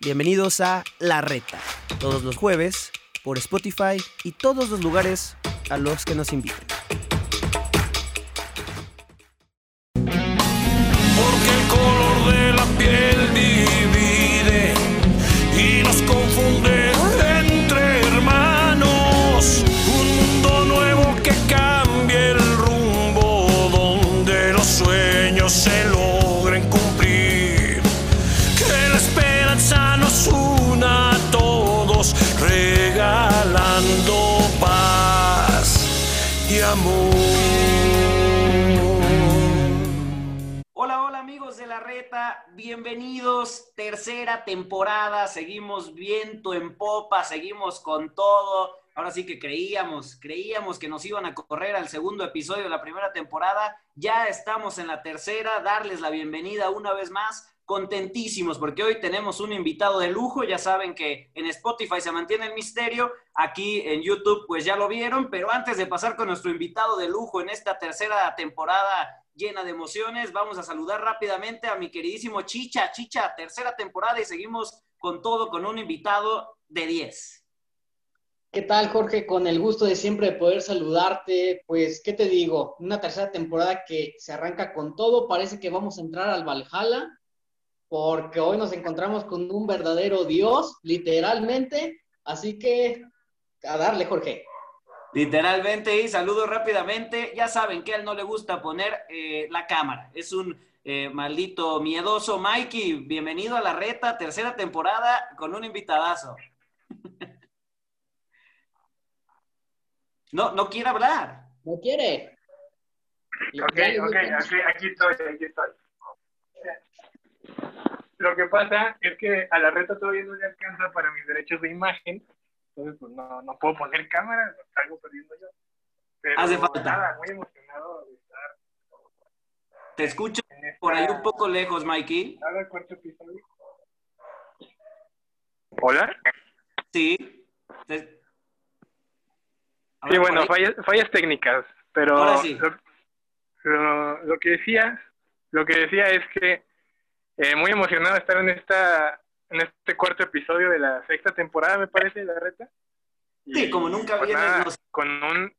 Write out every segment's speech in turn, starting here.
Bienvenidos a La Reta, todos los jueves por Spotify y todos los lugares a los que nos inviten. Bienvenidos, tercera temporada, seguimos viento en popa, seguimos con todo. Ahora sí que creíamos, creíamos que nos iban a correr al segundo episodio de la primera temporada, ya estamos en la tercera, darles la bienvenida una vez más, contentísimos porque hoy tenemos un invitado de lujo, ya saben que en Spotify se mantiene el misterio, aquí en YouTube pues ya lo vieron, pero antes de pasar con nuestro invitado de lujo en esta tercera temporada llena de emociones. Vamos a saludar rápidamente a mi queridísimo Chicha. Chicha, tercera temporada y seguimos con todo, con un invitado de 10. ¿Qué tal, Jorge? Con el gusto de siempre de poder saludarte. Pues, ¿qué te digo? Una tercera temporada que se arranca con todo. Parece que vamos a entrar al Valhalla, porque hoy nos encontramos con un verdadero Dios, literalmente. Así que, a darle, Jorge. Literalmente, y saludo rápidamente. Ya saben que a él no le gusta poner eh, la cámara. Es un eh, maldito miedoso. Mikey, bienvenido a la reta, tercera temporada con un invitadazo. no, no quiere hablar. ¿No quiere? Ok, ok, aquí, aquí estoy, aquí estoy. Lo que pasa es que a la reta todavía no le alcanza para mis derechos de imagen, entonces pues no, no puedo poner cámara, salgo perdiendo yo. Pero Hace falta. nada, muy emocionado de estar Te escucho esta, por ahí un poco lejos, Mikey. nada, cuarto episodio. ¿Hola? Sí. Te- Sí, bueno, fallas, fallas técnicas, pero Ahora sí. lo, lo- lo que decía, lo que decía es que eh, muy emocionado de estar en esta en este cuarto episodio de la sexta temporada, me parece, la reta. Sí, como nunca pues vienes, nada, nos- con un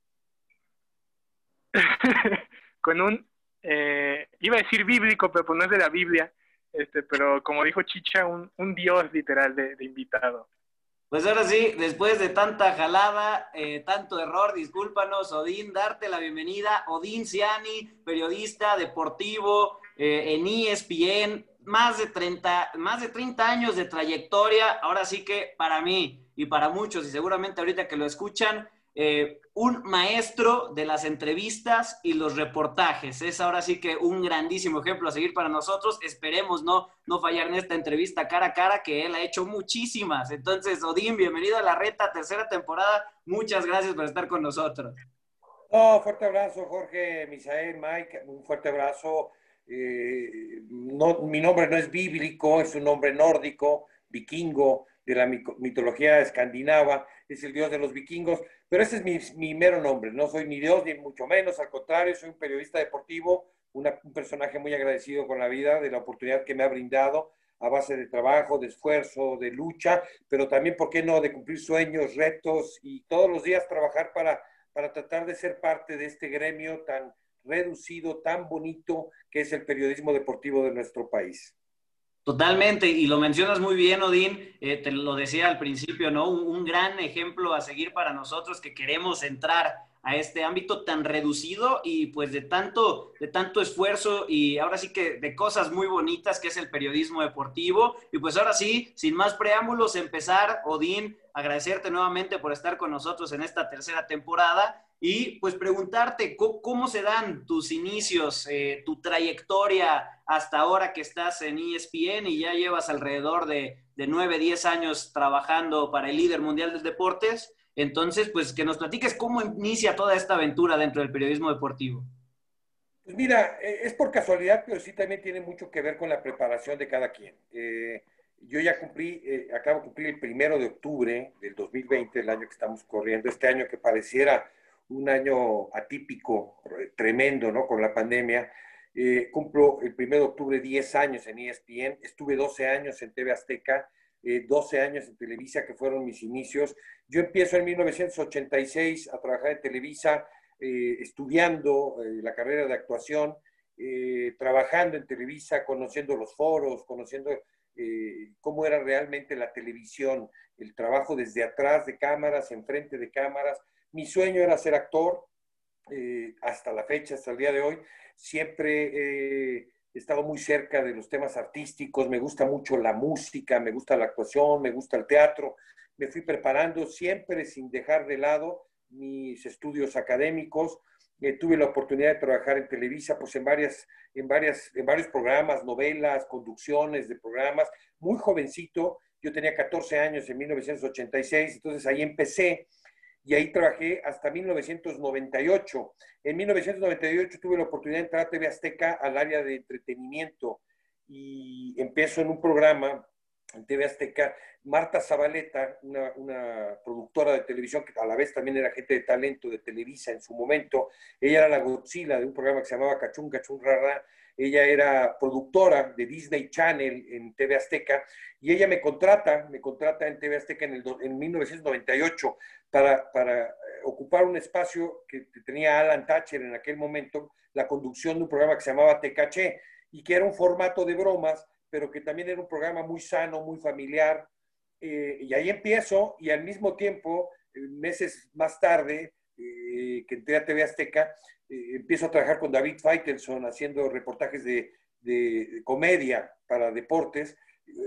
con un eh, iba a decir bíblico, pero pues no es de la Biblia, este, pero como dijo Chicha, un, un dios literal de, de invitado. Pues ahora sí, después de tanta jalada, eh, tanto error, discúlpanos, Odín, darte la bienvenida. Odín Ciani, periodista deportivo eh, en ESPN, más de, 30, más de 30 años de trayectoria. Ahora sí que para mí y para muchos, y seguramente ahorita que lo escuchan, eh, un maestro de las entrevistas y los reportajes. Es ahora sí que un grandísimo ejemplo a seguir para nosotros. Esperemos no, no fallar en esta entrevista cara a cara, que él ha hecho muchísimas. Entonces, Odín, bienvenido a la reta, tercera temporada. Muchas gracias por estar con nosotros. No, fuerte abrazo, Jorge, Misael, Mike, un fuerte abrazo. Eh, no, mi nombre no es bíblico, es un nombre nórdico, vikingo, de la mitología escandinava, es el dios de los vikingos, pero ese es mi, mero nombre, no soy ni dios ni mucho menos, al contrario, soy un periodista deportivo, un personaje muy agradecido con la vida, de la oportunidad que me ha brindado a base de trabajo, de esfuerzo, de lucha, pero también, ¿por qué no?, de cumplir sueños, retos y todos los días trabajar para para tratar de ser parte de este gremio tan reducido, tan bonito que es el periodismo deportivo de nuestro país. Totalmente, y lo mencionas muy bien, Odín, eh, te lo decía al principio, ¿no? Un, un gran ejemplo a seguir para nosotros que queremos entrar a este ámbito tan reducido y pues de tanto, de tanto esfuerzo y ahora sí que de cosas muy bonitas que es el periodismo deportivo. Y pues ahora sí, sin más preámbulos, empezar, Odín, agradecerte nuevamente por estar con nosotros en esta tercera temporada y pues preguntarte cómo, cómo se dan tus inicios, eh, tu trayectoria hasta ahora que estás en ESPN y ya llevas alrededor de, de 9, 10 años trabajando para el líder mundial de deportes. Entonces, pues que nos platiques cómo inicia toda esta aventura dentro del periodismo deportivo. Pues mira, eh, es por casualidad, pero sí también tiene mucho que ver con la preparación de cada quien. Eh, yo ya cumplí, eh, acabo de cumplir el primero de octubre del 2020, el año que estamos corriendo, este año que pareciera un año atípico, tremendo, ¿no? Con la pandemia. Eh, cumplo el 1 de octubre 10 años en ESPN, estuve 12 años en TV Azteca, 12 eh, años en Televisa, que fueron mis inicios. Yo empiezo en 1986 a trabajar en Televisa, eh, estudiando la carrera de actuación, trabajando en Televisa, conociendo los foros, conociendo cómo era realmente la televisión, el trabajo desde atrás de cámaras, enfrente de cámaras. Mi sueño era ser actor, hasta la fecha, hasta el día de hoy. Siempre he estado muy cerca de los temas artísticos, me gusta mucho la música, me gusta la actuación, me gusta el teatro, me fui preparando siempre sin dejar de lado mis estudios académicos. Eh, tuve la oportunidad de trabajar en Televisa, pues en, varias, en, varias, en varios programas, novelas, conducciones de programas, muy jovencito, yo tenía 14 años en 1986, entonces ahí empecé y ahí trabajé hasta 1998. En 1998 tuve la oportunidad de entrar a TV Azteca al área de entretenimiento y empiezo en un programa en TV Azteca. Marta Zabaleta, una, productora de televisión que a la vez también era gente de talento de Televisa en su momento, ella era la Godzilla de un programa que se llamaba Cachún Cachún Rara, ella era productora de Disney Channel en TV Azteca y ella me contrata, me contrata en TV Azteca en, el, en 1998 para, eh, ocupar un espacio que tenía Alan Thatcher en aquel momento, la conducción de un programa que se llamaba Tecaché y que era un formato de bromas, pero que también era un programa muy sano, muy familiar. Eh, y ahí empiezo y al mismo tiempo, eh, meses más tarde, que entré a TV Azteca, eh, empiezo a trabajar con David Feitelson haciendo reportajes de, comedia para deportes,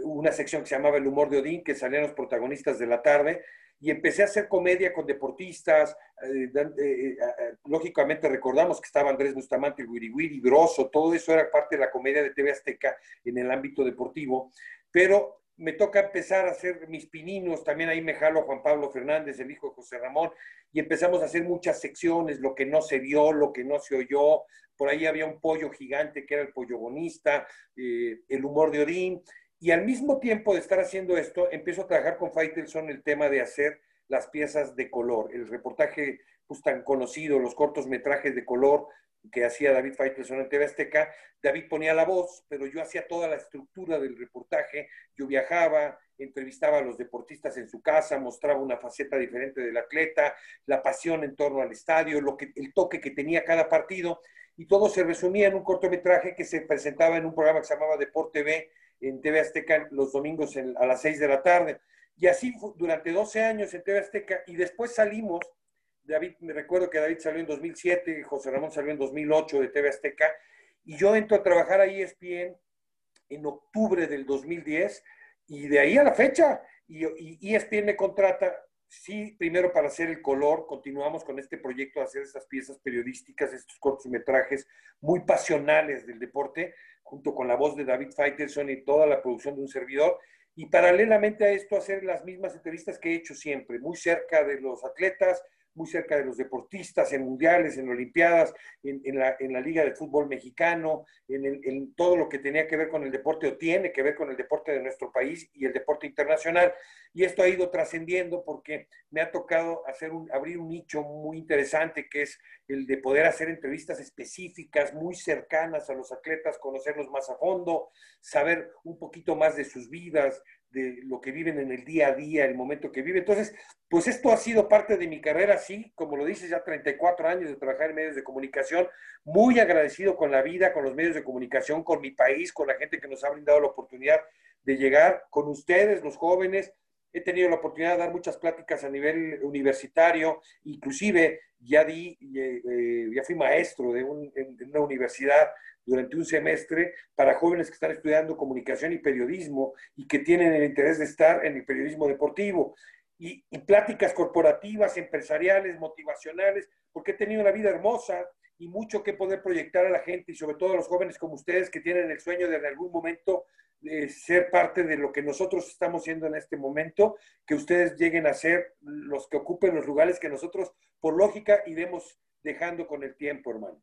una sección que se llamaba El humor de Odín, que salían los protagonistas de la tarde, y empecé a hacer comedia con deportistas. Eh, eh, lógicamente recordamos que estaba Andrés Bustamante, Wiri Wiri, Grosso, todo eso era parte de la comedia de TV Azteca en el ámbito deportivo, pero me toca empezar a hacer mis pininos, también ahí me jalo Juan Pablo Fernández, el hijo de José Ramón, y empezamos a hacer muchas secciones, lo que no se vio, lo que no se oyó, por ahí había un pollo gigante que era el pollo bonista, eh, el humor de Odín, y al mismo tiempo de estar haciendo esto, empiezo a trabajar con Faitelson el tema de hacer las piezas de color, el reportaje pues, tan conocido, los cortos metrajes de color, que hacía David Faitelson en TV Azteca, David ponía la voz, pero yo hacía toda la estructura del reportaje, yo viajaba, entrevistaba a los deportistas en su casa, mostraba una faceta diferente del atleta, la pasión en torno al estadio, lo que, el toque que tenía cada partido, y todo se resumía en un cortometraje que se presentaba en un programa que se llamaba Deporte TV en TV Azteca los domingos a las 6 de la tarde. Y así durante 12 años en TV Azteca, y después salimos David, me recuerdo que David salió en 2007, José Ramón salió en 2008 de TV Azteca, y yo entro a trabajar a ESPN en octubre del 2010, y de ahí a la fecha, y, y ESPN me contrata, sí, primero para hacer el color, continuamos con este proyecto de hacer estas piezas periodísticas, estos cortometrajes muy pasionales del deporte, junto con la voz de David Faitelson y toda la producción de un servidor, y paralelamente a esto hacer las mismas entrevistas que he hecho siempre, muy cerca de los atletas, muy cerca de los deportistas en mundiales, en olimpiadas, en, la, Liga de Fútbol Mexicano, en, todo lo que tenía que ver con el deporte o tiene que ver con el deporte de nuestro país y el deporte internacional. Y esto ha ido trascendiendo porque me ha tocado hacer un, abrir un nicho muy interesante que es el de poder hacer entrevistas específicas, muy cercanas a los atletas, conocerlos más a fondo, saber un poquito más de sus vidas, de lo que viven en el día a día, el momento que viven. Entonces, pues esto ha sido parte de mi carrera, sí, como lo dices, ya 34 años de trabajar en medios de comunicación, muy agradecido con la vida, con los medios de comunicación, con mi país, con la gente que nos ha brindado la oportunidad de llegar, con ustedes, los jóvenes. He tenido la oportunidad de dar muchas pláticas a nivel universitario, inclusive ya di, eh, eh, ya fui maestro de, de una universidad durante un semestre para jóvenes que están estudiando comunicación y periodismo y que tienen el interés de estar en el periodismo deportivo. Y, pláticas corporativas, empresariales, motivacionales, porque he tenido una vida hermosa y mucho que poder proyectar a la gente y sobre todo a los jóvenes como ustedes que tienen el sueño de en algún momento eh, ser parte de lo que nosotros estamos siendo en este momento, que ustedes lleguen a ser los que ocupen los lugares que nosotros, por lógica, iremos dejando con el tiempo, hermano.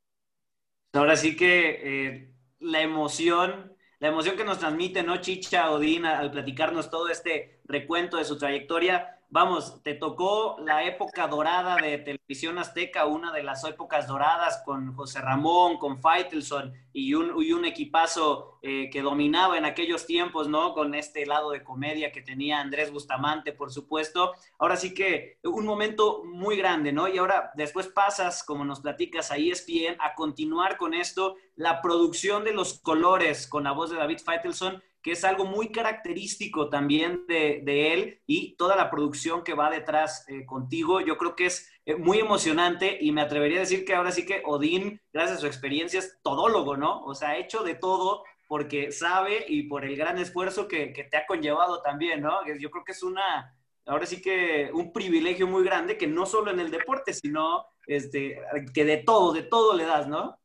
Ahora sí que eh, la emoción, la emoción que nos transmite, ¿no, Chicha Odín, al platicarnos todo este recuento de su trayectoria, vamos, te tocó la época dorada de Televisión Azteca, una de las épocas doradas con José Ramón, con Faitelson y un, un equipazo eh, que dominaba en aquellos tiempos, ¿no? Con este lado de comedia que tenía Andrés Bustamante, por supuesto. Ahora sí que un momento muy grande, ¿no? Y ahora después pasas, como nos platicas a ESPN, a continuar con esto, la producción de los colores con la voz de David Faitelson que es algo muy característico también de, él y toda la producción que va detrás eh, contigo. Yo creo que es eh, muy emocionante y me atrevería a decir que ahora sí que Odín, gracias a su experiencia, es todólogo, ¿no? O sea, ha hecho de todo porque sabe y por el gran esfuerzo que, te ha conllevado también, ¿no? Yo creo que es una, ahora sí que un privilegio muy grande que no solo en el deporte, sino este, que de todo, de todo le das, ¿no?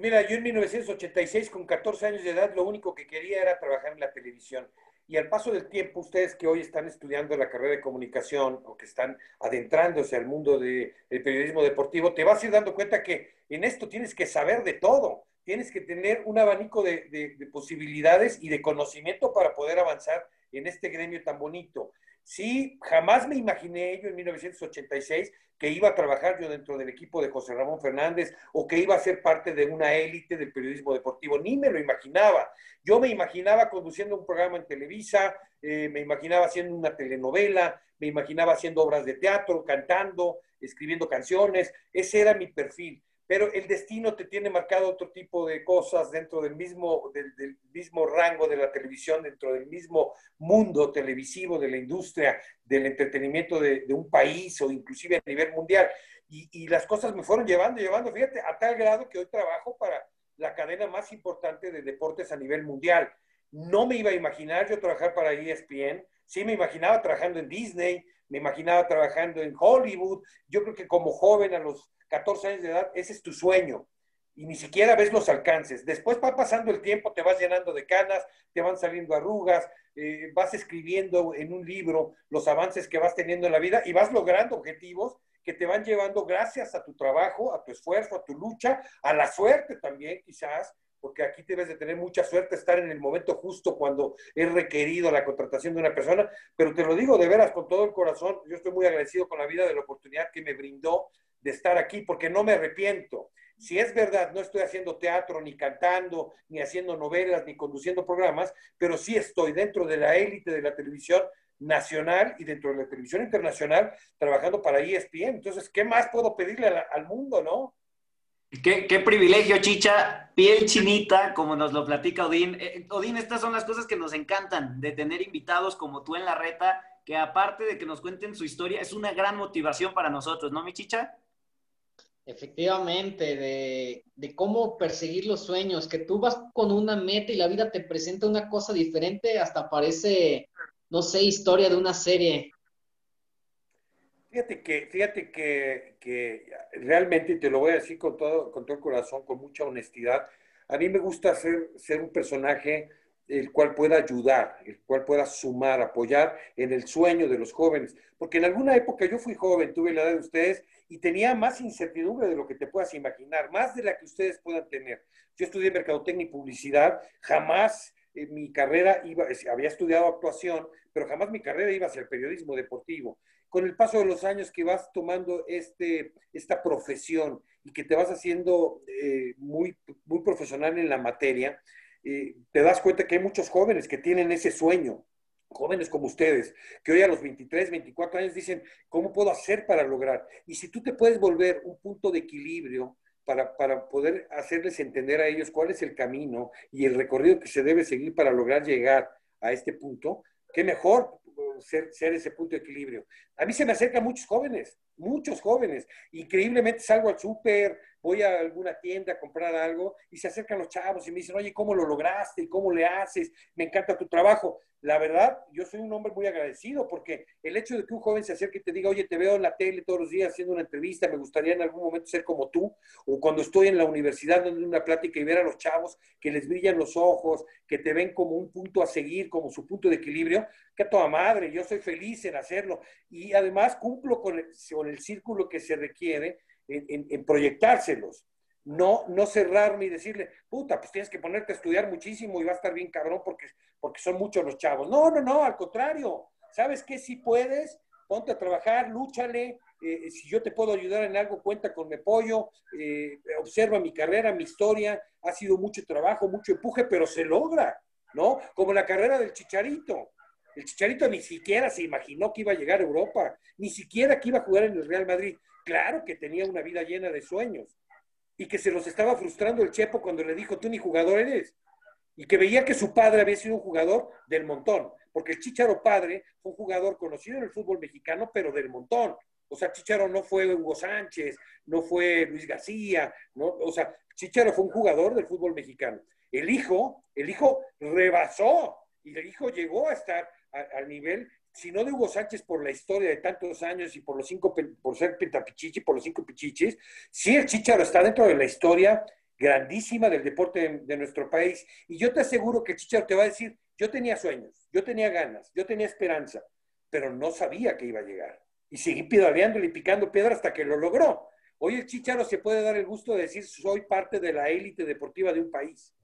Mira, yo en 1986, con 14 años de edad, lo único que quería era trabajar en la televisión. Y al paso del tiempo, ustedes que hoy están estudiando la carrera de comunicación o que están adentrándose al mundo del periodismo deportivo, te vas a ir dando cuenta que en esto tienes que saber de todo. Tienes que tener un abanico de posibilidades y de conocimiento para poder avanzar en este gremio tan bonito. Sí, jamás me imaginé yo en 1986 que iba a trabajar yo dentro del equipo de José Ramón Fernández o que iba a ser parte de una élite del periodismo deportivo. Ni me lo imaginaba. Yo me imaginaba conduciendo un programa en Televisa, eh, me imaginaba haciendo una telenovela, me imaginaba haciendo obras de teatro, cantando, escribiendo canciones. Ese era mi perfil pero el destino te tiene marcado otro tipo de cosas dentro del mismo, del, mismo rango de la televisión, dentro del mismo mundo televisivo, de la industria, del entretenimiento de, un país o inclusive a nivel mundial. Y, y, las cosas me fueron llevando, llevando, fíjate, a tal grado que hoy trabajo para la cadena más importante de deportes a nivel mundial. No me iba a imaginar yo trabajar para ESPN, sí me imaginaba trabajando en Disney, me imaginaba trabajando en Hollywood. Yo creo que como joven a los 14 años de edad, ese es tu sueño. Y ni siquiera ves los alcances. Después va pasando el tiempo, te vas llenando de canas, te van saliendo arrugas, eh, vas escribiendo en un libro los avances que vas teniendo en la vida y vas logrando objetivos que te van llevando gracias a tu trabajo, a tu esfuerzo, a tu lucha, a la suerte también quizás, porque aquí debes de tener mucha suerte estar en el momento justo cuando es requerido la contratación de una persona, pero te lo digo de veras con todo el corazón, yo estoy muy agradecido con la vida de la oportunidad que me brindó de estar aquí porque no me arrepiento. Si es verdad, no estoy haciendo teatro, ni cantando, ni haciendo novelas, ni conduciendo programas, pero sí estoy dentro de la élite de la televisión nacional y dentro de la televisión internacional trabajando para ESPN. Entonces, ¿qué más puedo pedirle al, mundo, no? Qué, qué, privilegio, Chicha, piel chinita, como nos lo platica Odín. Eh, Odín, estas son las cosas que nos encantan, de tener invitados como tú en la reta, que aparte de que nos cuenten su historia, es una gran motivación para nosotros, ¿no, mi Chicha? Efectivamente, de, cómo perseguir los sueños, que tú vas con una meta y la vida te presenta una cosa diferente, hasta parece, no sé, historia de una serie. Fíjate que, fíjate que, que realmente, te lo voy a decir con todo, con todo el corazón, con mucha honestidad, a mí me gusta ser, ser un personaje el cual pueda ayudar, el cual pueda sumar, apoyar en el sueño de los jóvenes. Porque en alguna época yo fui joven, tuve la edad de ustedes y tenía más incertidumbre de lo que te puedas imaginar, más de la que ustedes puedan tener. Yo estudié mercadotecnia y publicidad, jamás en mi carrera iba, había estudiado actuación, pero jamás mi carrera iba hacia el periodismo deportivo. Con el paso de los años que vas tomando este, esta profesión y que te vas haciendo eh, muy, muy profesional en la materia, te das cuenta que hay muchos jóvenes que tienen ese sueño, jóvenes como ustedes, que hoy a los 23, 24 años dicen, ¿cómo puedo hacer para lograr? Y si tú te puedes volver un punto de equilibrio para, para poder hacerles entender a ellos cuál es el camino y el recorrido que se debe seguir para lograr llegar a este punto, qué mejor ser, ser, ese punto de equilibrio. A mí se me acercan muchos jóvenes, muchos jóvenes. Increíblemente salgo al súper, voy a alguna tienda a comprar algo y se acercan los chavos y me dicen, oye, ¿cómo lo lograste? ¿Cómo le haces? Me encanta tu trabajo. La verdad, yo soy un hombre muy agradecido porque el hecho de que un joven se acerque y te diga, oye, te veo en la tele todos los días haciendo una entrevista, me gustaría en algún momento ser como tú, o cuando estoy en la universidad dando una plática y ver a los chavos que les brillan los ojos, que te ven como un punto a seguir, como su punto de equilibrio, que a toda madre, yo soy feliz en hacerlo. Y además cumplo con el, círculo que se requiere en proyectárselos no, no cerrarme y decirle, puta, pues tienes que ponerte a estudiar muchísimo y va a estar bien cabrón porque, porque son muchos los chavos. No, no, no, al contrario. ¿Sabes qué? Si puedes, ponte a trabajar, lúchale. Eh, si yo te puedo ayudar en algo, cuenta con mi apoyo. Eh, observa mi carrera, mi historia. Ha sido mucho trabajo, mucho empuje, pero se logra, ¿no? Como la carrera del Chicharito. El Chicharito ni siquiera se imaginó que iba a llegar a Europa, ni siquiera que iba a jugar en el Real Madrid. Claro que tenía una vida llena de sueños, y que se los estaba frustrando el Chepo cuando le dijo, tú ni jugador eres. Y que veía que su padre había sido un jugador del montón, porque el Chicharo padre fue un jugador conocido en el fútbol mexicano, pero del montón. O sea, Chicharo no fue Hugo Sánchez, no fue Luis García, ¿no? o sea, Chicharo fue un jugador del fútbol mexicano. El hijo, el hijo rebasó y el hijo llegó a estar al nivel si no de Hugo Sánchez por la historia de tantos años y por los cinco, por ser pentapichichi, por los cinco pichichis, sí el Chicharo está dentro de la historia grandísima del deporte de, nuestro país. Y yo te aseguro que el Chicharo te va a decir, yo tenía sueños, yo tenía ganas, yo tenía esperanza, pero no sabía que iba a llegar. Y seguí pedaleándole y picando piedra hasta que lo logró. Hoy el Chicharo se puede dar el gusto de decir, soy parte de la élite deportiva de un país.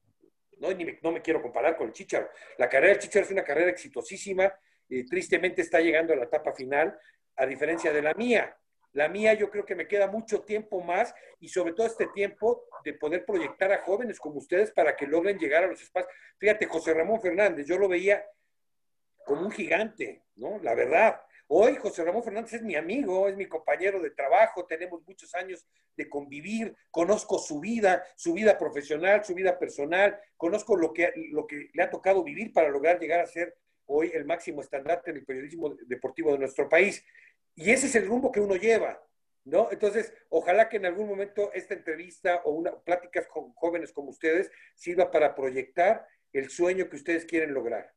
No, ni me, no me quiero comparar con el Chicharo. La carrera del Chicharo es una carrera exitosísima, tristemente está llegando a la etapa final, a diferencia de la mía. La mía yo creo que me queda mucho tiempo más y sobre todo este tiempo de poder proyectar a jóvenes como ustedes para que logren llegar a los espacios. Fíjate, José Ramón Fernández, yo lo veía como un gigante, ¿no? La verdad. Hoy José Ramón Fernández es mi amigo, es mi compañero de trabajo, tenemos muchos años de convivir, conozco su vida, su vida profesional, su vida personal, conozco lo que, lo que le ha tocado vivir para lograr llegar a ser hoy el máximo estandarte en el periodismo deportivo de nuestro país. Y ese es el rumbo que uno lleva, ¿no? Entonces, ojalá que en algún momento esta entrevista o una pláticas con jóvenes como ustedes sirva para proyectar el sueño que ustedes quieren lograr.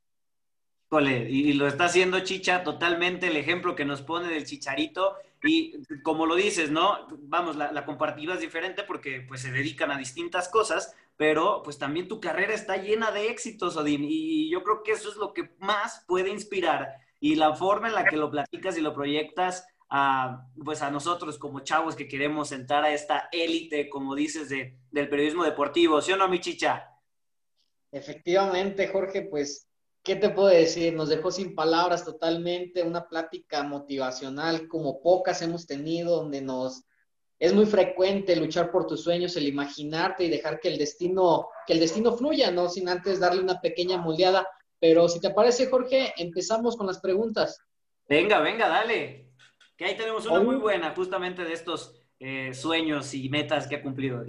y lo está haciendo Chicha totalmente, el ejemplo que nos pone del chicharito. Y como lo dices, ¿no? Vamos, la, la comparativa es diferente porque pues se dedican a distintas cosas, pero pues también tu carrera está llena de éxitos, Odín, y yo creo que eso es lo que más puede inspirar y la forma en la que lo platicas y lo proyectas a, pues a nosotros como chavos que queremos entrar a esta élite, como dices, de, del periodismo deportivo, ¿sí o no, mi chicha? Efectivamente, Jorge, pues, ¿qué te puedo decir? Nos dejó sin palabras totalmente, una plática motivacional como pocas hemos tenido, donde nos es muy frecuente luchar por tus sueños, el imaginarte y dejar que el destino, que el destino fluya, ¿no? Sin antes darle una pequeña moldeada. Pero si te parece, Jorge, empezamos con las preguntas. Venga, venga, dale. Que ahí tenemos una muy buena, justamente de estos eh, sueños y metas que ha cumplido.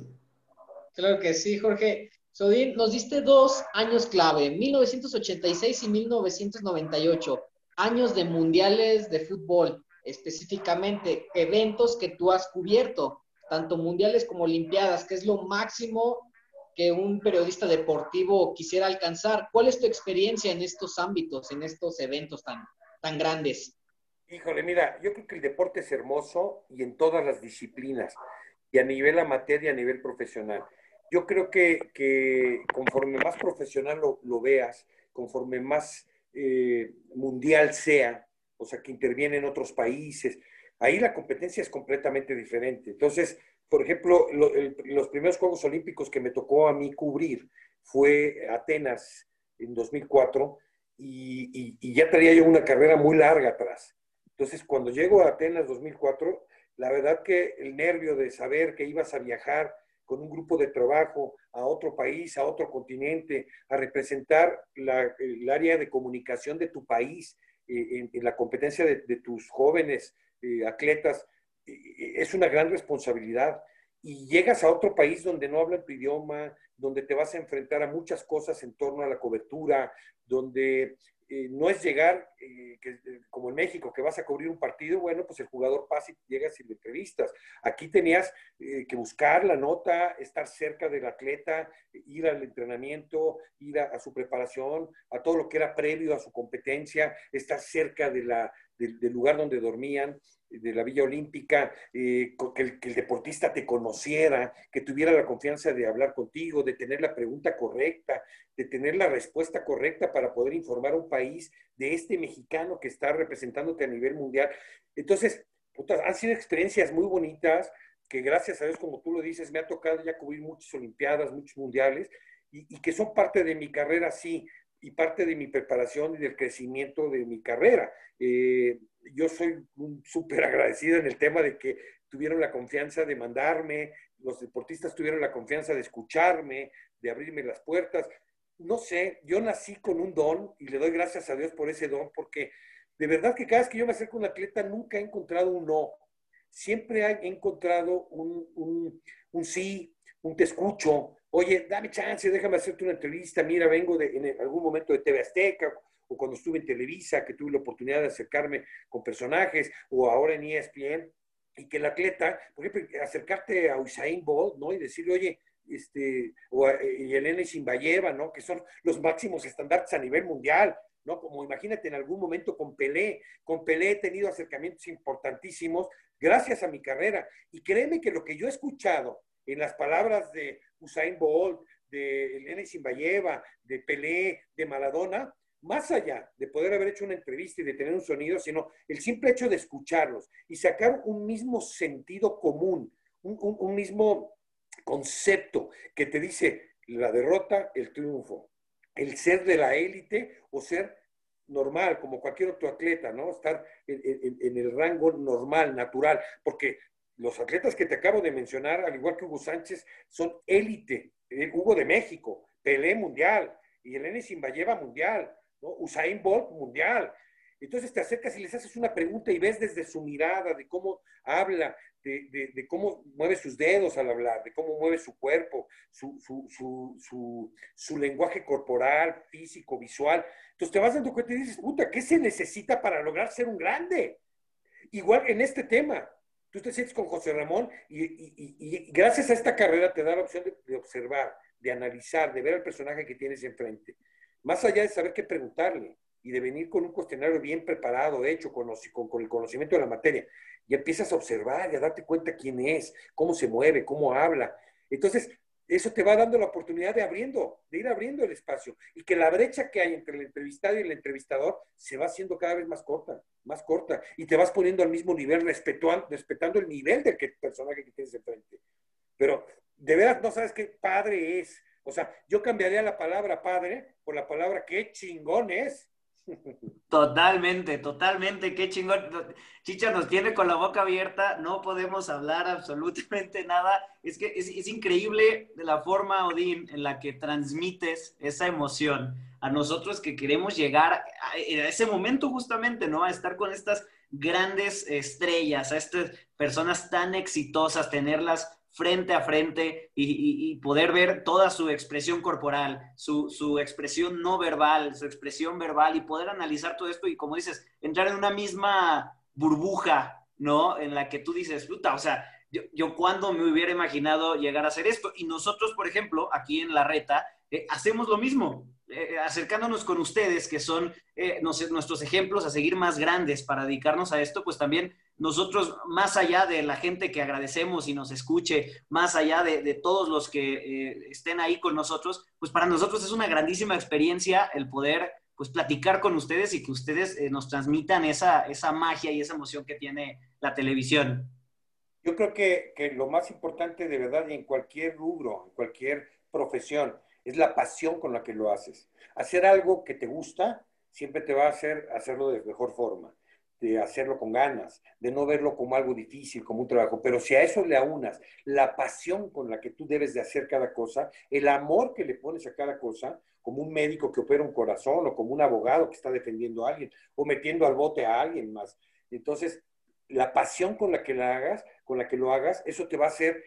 Claro que sí, Jorge. Sodín, nos diste dos años clave, 1986 y 1998, años de mundiales de fútbol específicamente eventos que tú has cubierto, tanto mundiales como olimpiadas, que es lo máximo que un periodista deportivo quisiera alcanzar. ¿Cuál es tu experiencia en estos ámbitos, en estos eventos tan, tan grandes? Híjole, mira, yo creo que el deporte es hermoso y en todas las disciplinas, y a nivel amateur y a nivel profesional. Yo creo que, conforme más profesional lo, veas, conforme más eh, mundial sea, o sea, que intervienen otros países. Ahí la competencia es completamente diferente. Entonces, por ejemplo, los primeros Juegos Olímpicos que me tocó a mí cubrir fue Atenas en 2004 y, ya tenía yo una carrera muy larga atrás. Entonces, cuando llego a Atenas 2004, la verdad que el nervio de saber que ibas a viajar con un grupo de trabajo a otro país, a otro continente, a representar el área de comunicación de tu país, en, la competencia de, tus jóvenes eh, atletas, eh, es una gran responsabilidad. Y llegas a otro país donde no hablan tu idioma, donde te vas a enfrentar a muchas cosas en torno a la cobertura, donde eh, no es llegar, eh, que, eh, como en México, que vas a cubrir un partido, bueno, pues el jugador pasa y llegas y le entrevistas. Aquí tenías que buscar la nota, estar cerca del atleta, ir al entrenamiento, ir a, su preparación, a todo lo que era previo a su competencia, estar cerca de la, del lugar donde dormían de la Villa Olímpica, eh, que, el, deportista te conociera, que tuviera la confianza de hablar contigo, de tener la pregunta correcta, de tener la respuesta correcta para poder informar a un país de este mexicano que está representándote a nivel mundial. Entonces, han sido experiencias muy bonitas que gracias a Dios, como tú lo dices, me ha tocado ya cubrir muchas Olimpiadas, muchos mundiales, y, y que son parte de mi carrera, sí, y parte de mi preparación y del crecimiento de mi carrera. Eh, yo soy súper agradecido en el tema de que tuvieron la confianza de mandarme, los deportistas tuvieron la confianza de escucharme, de abrirme las puertas. No sé, yo nací con un don y le doy gracias a Dios por ese don, porque de verdad que cada vez que yo me acerco a un atleta nunca he encontrado un no. Siempre he encontrado un, un, un sí, un te escucho, oye, dame chance, déjame hacerte una entrevista, mira, vengo de, en algún momento de TV Azteca o cuando estuve en Televisa, que tuve la oportunidad de acercarme con personajes, o ahora en ESPN, y que el atleta, por ejemplo, acercarte a Usain Bolt, ¿no? Y decirle, oye, este, o a Elena Simbayeva, ¿no? Que son los máximos estándares a nivel mundial, ¿no? Como imagínate en algún momento con Pelé, con Pelé he tenido acercamientos importantísimos gracias a mi carrera. Y créeme que lo que yo he escuchado en las palabras de Usain Bolt, de Elena Simbayeva, de Pelé, de Maradona, más allá de poder haber hecho una entrevista y de tener un sonido, sino el simple hecho de escucharlos y sacar un mismo sentido común, un, mismo concepto que te dice la derrota, el triunfo, el ser de la élite o ser normal, como cualquier otro atleta, ¿no? Estar en, el rango normal, natural, porque los atletas que te acabo de mencionar, al igual que Hugo Sánchez, son élite. Eh, Hugo de México, Pelé mundial, y Elena Simbayeva mundial, Usain Bolt mundial. Entonces te acercas y les haces una pregunta y ves desde su mirada, de cómo habla, de, cómo mueve sus dedos al hablar, de cómo mueve su cuerpo, su, su, lenguaje corporal, físico, visual. Entonces te vas dando cuenta y dices, puta, ¿qué se necesita para lograr ser un grande? Igual en este tema, tú te sientes con José Ramón y, gracias a esta carrera te da la opción de, observar, de analizar, de ver al personaje que tienes enfrente. Más allá de saber qué preguntarle y de venir con un cuestionario bien preparado, hecho, con, con, el conocimiento de la materia, y empiezas a observar y a darte cuenta quién es, cómo se mueve, cómo habla. Entonces, eso te va dando la oportunidad de abriendo, de ir abriendo el espacio y que la brecha que hay entre el entrevistado y el entrevistador se va haciendo cada vez más corta, más corta, y te vas poniendo al mismo nivel, respetando el nivel del que, personaje que tienes enfrente. Pero de verdad no sabes qué padre es o sea, yo cambiaría la palabra padre por la palabra qué chingón es. Totalmente, totalmente, qué chingón. Chicha nos tiene con la boca abierta, no podemos hablar absolutamente nada. Es que es, increíble de la forma, Odín, en la que transmites esa emoción a nosotros que queremos llegar a, ese momento justamente, ¿no? A estar con estas grandes estrellas, a estas personas tan exitosas, tenerlas frente a frente y, poder ver toda su expresión corporal, su, expresión no verbal, su expresión verbal y poder analizar todo esto y como dices, entrar en una misma burbuja, ¿no? En la que tú dices, puta, o sea, yo, yo cuando me hubiera imaginado llegar a hacer esto. Y nosotros, por ejemplo, aquí en La Reta, eh, hacemos lo mismo. Eh, acercándonos con ustedes, que son eh, nuestros ejemplos a seguir más grandes para dedicarnos a esto, pues también nosotros, más allá de la gente que agradecemos y nos escuche, más allá de, todos los que eh, estén ahí con nosotros, pues para nosotros es una grandísima experiencia el poder pues platicar con ustedes y que ustedes nos transmitan esa, esa magia y esa emoción que tiene la televisión. Yo creo que, que lo más importante de verdad en cualquier rubro, en cualquier profesión, es la pasión con la que lo haces. Hacer algo que te gusta siempre te va a hacer hacerlo de mejor forma, de hacerlo con ganas, de no verlo como algo difícil, como un trabajo. Pero si a eso le aunas la pasión con la que tú debes de hacer cada cosa, el amor que le pones a cada cosa, como un médico que opera un corazón o como un abogado que está defendiendo a alguien o metiendo al bote a alguien más. Entonces, la pasión con la que la hagas, con la que lo hagas, eso te va a hacer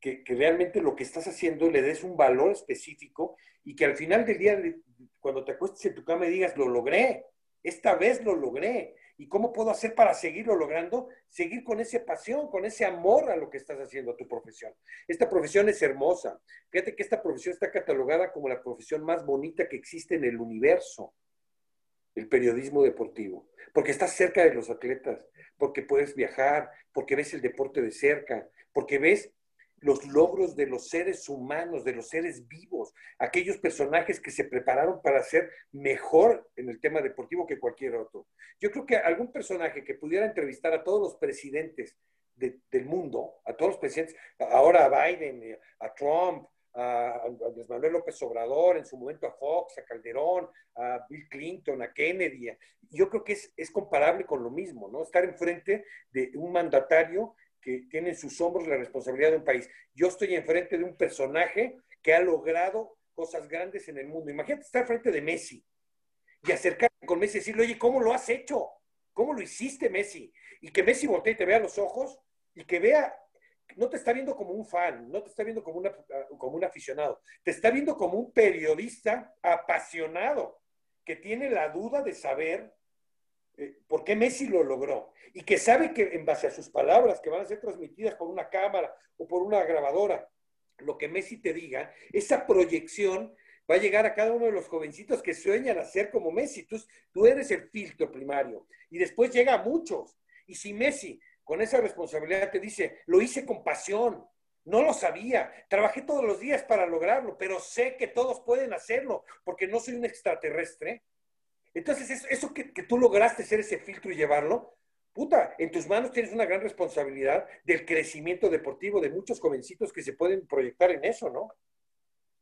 que, realmente lo que estás haciendo le des un valor específico y que al final del día cuando te acuestes en tu cama y digas, lo logré, esta vez lo logré. ¿Y cómo puedo hacer para seguirlo logrando? Seguir con esa pasión, con ese amor a lo que estás haciendo, a tu profesión. Esta profesión es hermosa. Fíjate que esta profesión está catalogada como la profesión más bonita que existe en el universo, el periodismo deportivo, porque estás cerca de los atletas, porque puedes viajar, porque ves el deporte de cerca, porque ves los logros de los seres humanos, de los seres vivos, aquellos personajes que se prepararon para ser mejor en el tema deportivo que cualquier otro. Yo creo que algún personaje que pudiera entrevistar a todos los presidentes del mundo, a todos los presidentes, ahora a Biden, eh, a Trump, a Andrés Manuel López Obrador, en su momento a Fox, a Calderón, a Bill Clinton, a Kennedy. Yo creo que es, es comparable con lo mismo, ¿no? Estar enfrente de un mandatario que tiene en sus hombros la responsabilidad de un país. Yo estoy enfrente de un personaje que ha logrado cosas grandes en el mundo. Imagínate estar frente de Messi y acercarte con Messi y decirle, oye, ¿cómo lo has hecho? ¿Cómo lo hiciste, Messi? Y que Messi voltee y te vea los ojos y que vea, no te está viendo como un fan, no te está viendo como, como un aficionado, te está viendo como un periodista apasionado que tiene la duda de saber eh, por Messi lo logró y que sabe que en base a sus palabras que van a ser transmitidas por una cámara o por una grabadora, lo que Messi te diga, esa proyección va a llegar a cada uno de los jovencitos que sueñan a ser como Messi. Tú, tú eres el filtro primario y después llega a muchos. Y si Messi con esa responsabilidad te dice, lo hice con pasión, no lo sabía, trabajé todos los días para lograrlo, pero sé que todos pueden hacerlo porque no soy un extraterrestre, entonces, eso, que, tú lograste ser ese filtro y llevarlo, puta, en tus manos tienes una gran responsabilidad del crecimiento deportivo de muchos jovencitos que se pueden proyectar en eso, ¿no?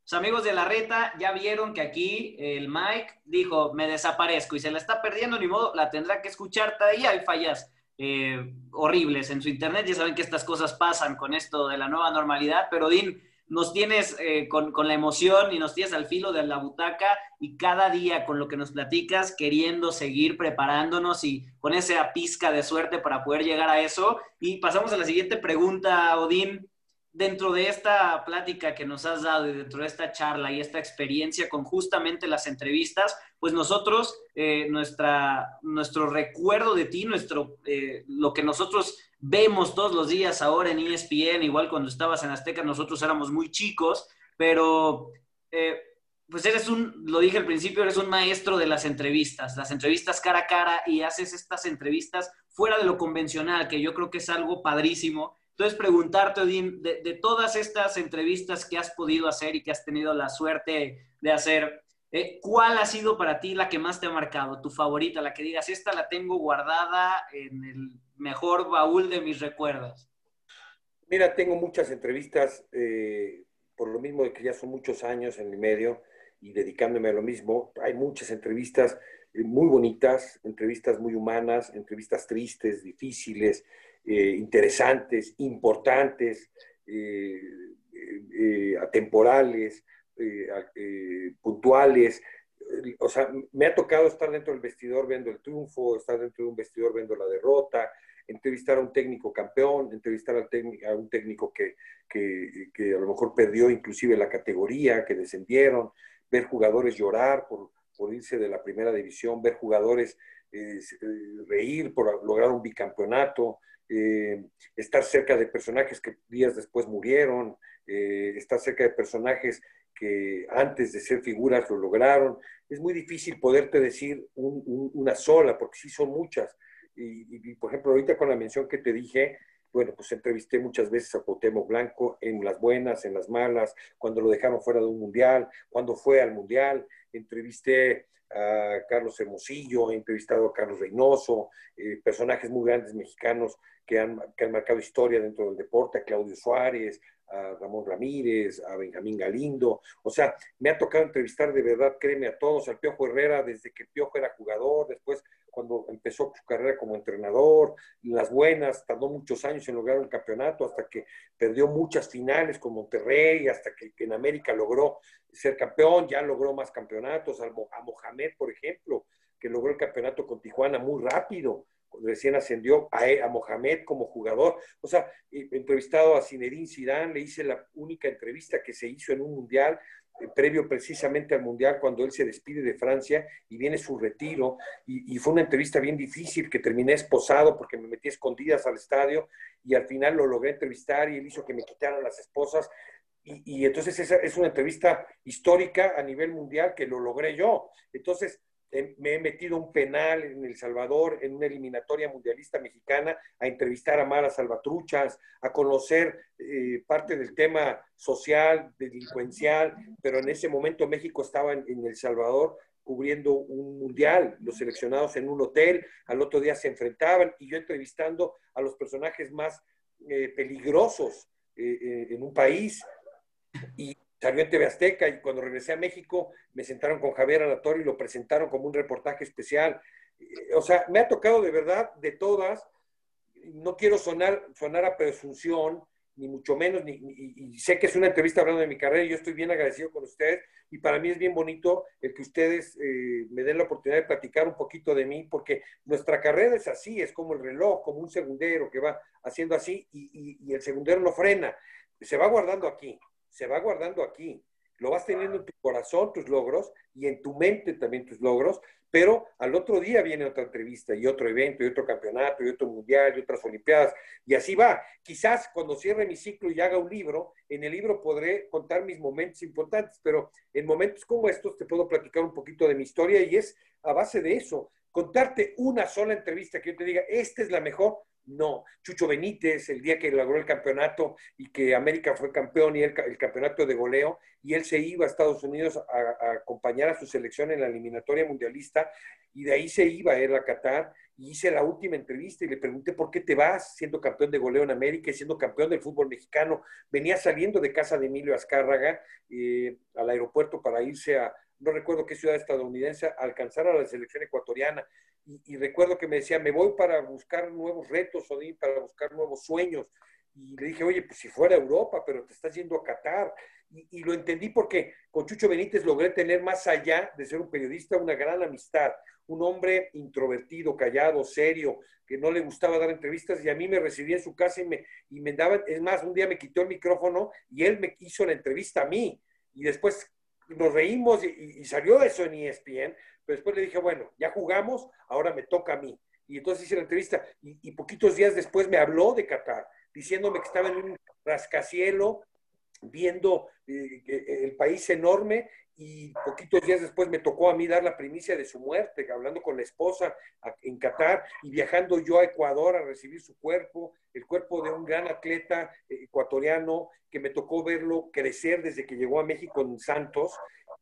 Los amigos de la reta ya vieron que aquí el Mike dijo, me desaparezco y se la está perdiendo, ni modo, la tendrá que escuchar todavía. Hay fallas eh, horribles en su internet, ya saben que estas cosas pasan con esto de la nueva normalidad, pero Din, nos tienes eh, con, la emoción y nos tienes al filo de la butaca y cada día con lo que nos platicas, queriendo seguir preparándonos y con esa pizca de suerte para poder llegar a eso. Y pasamos a la siguiente pregunta, Odín. Dentro de esta plática que nos has dado y dentro de esta charla y esta experiencia con justamente las entrevistas, pues nosotros, eh, nuestra, nuestro recuerdo de ti, nuestro, eh, lo que nosotros vemos todos los días ahora en ESPN, igual cuando estabas en Azteca, nosotros éramos muy chicos, pero eh, pues eres un, lo dije al principio, eres un maestro de las entrevistas, las entrevistas cara a cara y haces estas entrevistas fuera de lo convencional, que yo creo que es algo padrísimo. Entonces, preguntarte, Odín, de, de todas estas entrevistas que has podido hacer y que has tenido la suerte de hacer, eh, ¿cuál ha sido para ti la que más te ha marcado, tu favorita, la que digas, esta la tengo guardada en el mejor baúl de mis recuerdos? Mira, tengo muchas entrevistas, eh, por lo mismo de que ya son muchos años en el medio y dedicándome a lo mismo. Hay muchas entrevistas eh, muy bonitas, entrevistas muy humanas, entrevistas tristes, difíciles, eh, interesantes, importantes, atemporales, puntuales, o sea, me ha tocado estar dentro del vestidor viendo el triunfo, estar dentro de un vestidor viendo la derrota, entrevistar a un técnico campeón, entrevistar a un técnico que, a lo mejor perdió inclusive la categoría, que descendieron, ver jugadores llorar por, irse de la primera división, ver jugadores eh, reír por lograr un bicampeonato, eh, estar cerca de personajes que días después murieron, eh, estar cerca de personajes que antes de ser figuras lo lograron. Es muy difícil poderte decir una sola, porque sí son muchas. Y, por ejemplo, ahorita con la mención que te dije, bueno, pues entrevisté muchas veces a Cuauhtémoc Blanco en las buenas, en las malas, cuando lo dejaron fuera de un mundial, cuando fue al mundial, entrevisté a Carlos Hermosillo, he entrevistado a Carlos Reynoso, eh, personajes muy grandes mexicanos que han, que han marcado historia dentro del deporte, Claudio Suárez, a Ramón Ramírez, a Benjamín Galindo. O sea, me ha tocado entrevistar de verdad, créeme, a todos, al Piojo Herrera, desde que Piojo era jugador, después cuando empezó su carrera como entrenador, las buenas, tardó muchos años en lograr un campeonato, hasta que perdió muchas finales con Monterrey, hasta que, en América logró ser campeón, ya logró más campeonatos, a Mohamed, por ejemplo, que logró el campeonato con Tijuana muy rápido recién ascendió a, Mohamed como jugador. O sea, entrevistado a Zinedine Zidane, le hice la única entrevista que se hizo en un mundial eh, previo precisamente al Mundial, cuando él se despide de Francia y viene su retiro. Y, fue una entrevista bien difícil que terminé esposado porque me metí escondidas al estadio y al final lo logré entrevistar y él hizo que me quitaran las esposas. Y, y entonces esa es una entrevista histórica a nivel mundial que lo logré yo. Entonces, me he metido un penal en El Salvador, en una eliminatoria mundialista mexicana, a entrevistar a Mara Salvatruchas, a conocer eh, parte del tema social, delincuencial, pero en ese momento México estaba en, El Salvador cubriendo un mundial, los seleccionados en un hotel, al otro día se enfrentaban y yo entrevistando a los personajes más eh, peligrosos eh, en un país. Y salió en TV Azteca y cuando regresé a México me sentaron con Javier Alatorre y lo presentaron como un reportaje especial. O sea, me ha tocado de verdad de todas. No quiero sonar, sonar a presunción, ni mucho menos, ni, y sé que es una entrevista hablando de mi carrera y yo estoy bien agradecido con ustedes y para mí es bien bonito el que ustedes eh, me den la oportunidad de platicar un poquito de mí porque nuestra carrera es así, es como el reloj, como un segundero que va haciendo así y, y el segundero no frena, se va guardando aquí se va guardando aquí. Lo vas teniendo en tu corazón, tus logros, y en tu mente también tus logros, pero al otro día viene otra entrevista y otro evento y otro campeonato y otro mundial y otras olimpiadas, y así va. Quizás cuando cierre mi ciclo y haga un libro, en el libro podré contar mis momentos importantes, pero en momentos como estos te puedo platicar un poquito de mi historia y es a base de eso, contarte una sola entrevista que yo te diga, esta es la mejor, no, Chucho Benítez, el día que logró el campeonato y que América fue campeón y el, campeonato de goleo, y él se iba a Estados Unidos a, acompañar a su selección en la eliminatoria mundialista, y de ahí se iba a ir a Qatar, y hice la última entrevista y le pregunté por qué te vas siendo campeón de goleo en América y siendo campeón del fútbol mexicano. Venía saliendo de casa de Emilio Azcárraga eh, al aeropuerto para irse a, no recuerdo qué ciudad estadounidense, a alcanzar a la selección ecuatoriana y, recuerdo que me decía, me voy para buscar nuevos retos, Odín, para buscar nuevos sueños. Y le dije, oye, pues si fuera Europa, pero te estás yendo a Qatar. Y, lo entendí porque con Chucho Benítez logré tener más allá de ser un periodista una gran amistad, un hombre introvertido, callado, serio, que no le gustaba dar entrevistas y a mí me recibía en su casa y me, y me daba, es más, un día me quitó el micrófono y él me hizo la entrevista a mí. Y después nos reímos y, y salió eso en ESPN, pero después le dije, bueno, ya jugamos, ahora me toca a mí. Y entonces hice la entrevista y, poquitos días después me habló de Qatar, diciéndome que estaba en un rascacielo, viendo eh, eh, el país enorme y poquitos días después me tocó a mí dar la primicia de su muerte, hablando con la esposa en Qatar y viajando yo a Ecuador a recibir su cuerpo, el cuerpo de un gran atleta eh, ecuatoriano que me tocó verlo crecer desde que llegó a México en Santos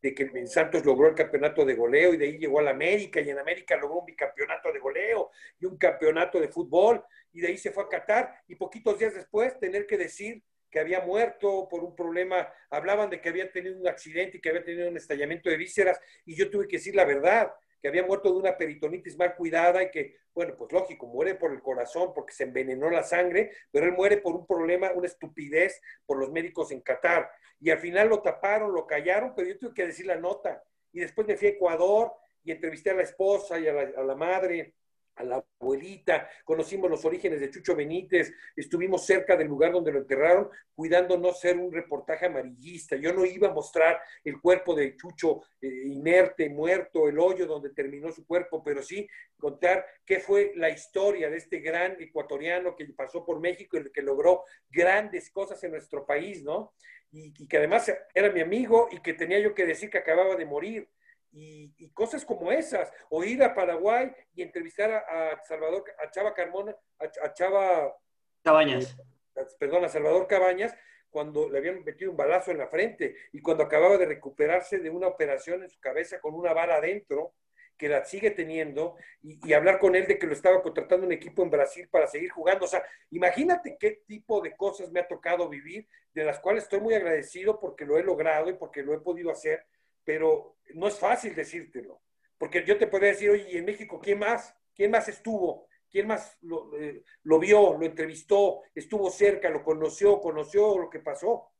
de que en Santos logró el campeonato de goleo y de ahí llegó a la América y en América logró un bicampeonato de goleo y un campeonato de fútbol y de ahí se fue a Qatar y poquitos días después tener que decir que había muerto por un problema, hablaban de que había tenido un accidente y que había tenido un estallamiento de vísceras y yo tuve que decir la verdad, que había muerto de una peritonitis mal cuidada y que, bueno, pues lógico, muere por el corazón porque se envenenó la sangre, pero él muere por un problema, una estupidez por los médicos en Qatar. Y al final lo taparon, lo callaron, pero yo tuve que decir la nota. Y después me fui a Ecuador y entrevisté a la esposa y a la, a la madre a la abuelita, conocimos los orígenes de Chucho Benítez, estuvimos cerca del lugar donde lo enterraron, cuidando no ser un reportaje amarillista. Yo no iba a mostrar el cuerpo de Chucho eh, inerte, muerto, el hoyo donde terminó su cuerpo, pero sí contar qué fue la historia de este gran ecuatoriano que pasó por México y que logró grandes cosas en nuestro país, ¿no? Y, y que además era mi amigo y que tenía yo que decir que acababa de morir y, cosas como esas, o ir a Paraguay y entrevistar a, Salvador, a Chava Carmona, a, Chava Cabañas. Eh, perdón, a Salvador Cabañas, cuando le habían metido un balazo en la frente y cuando acababa de recuperarse de una operación en su cabeza con una bala adentro, que la sigue teniendo, y, hablar con él de que lo estaba contratando un equipo en Brasil para seguir jugando. O sea, imagínate qué tipo de cosas me ha tocado vivir, de las cuales estoy muy agradecido porque lo he logrado y porque lo he podido hacer, pero no es fácil decírtelo, porque yo te podría decir, oye, en México, ¿quién más? ¿Quién más estuvo? ¿Quién más lo, eh, lo, vio, lo entrevistó, estuvo cerca, lo conoció, conoció lo que pasó?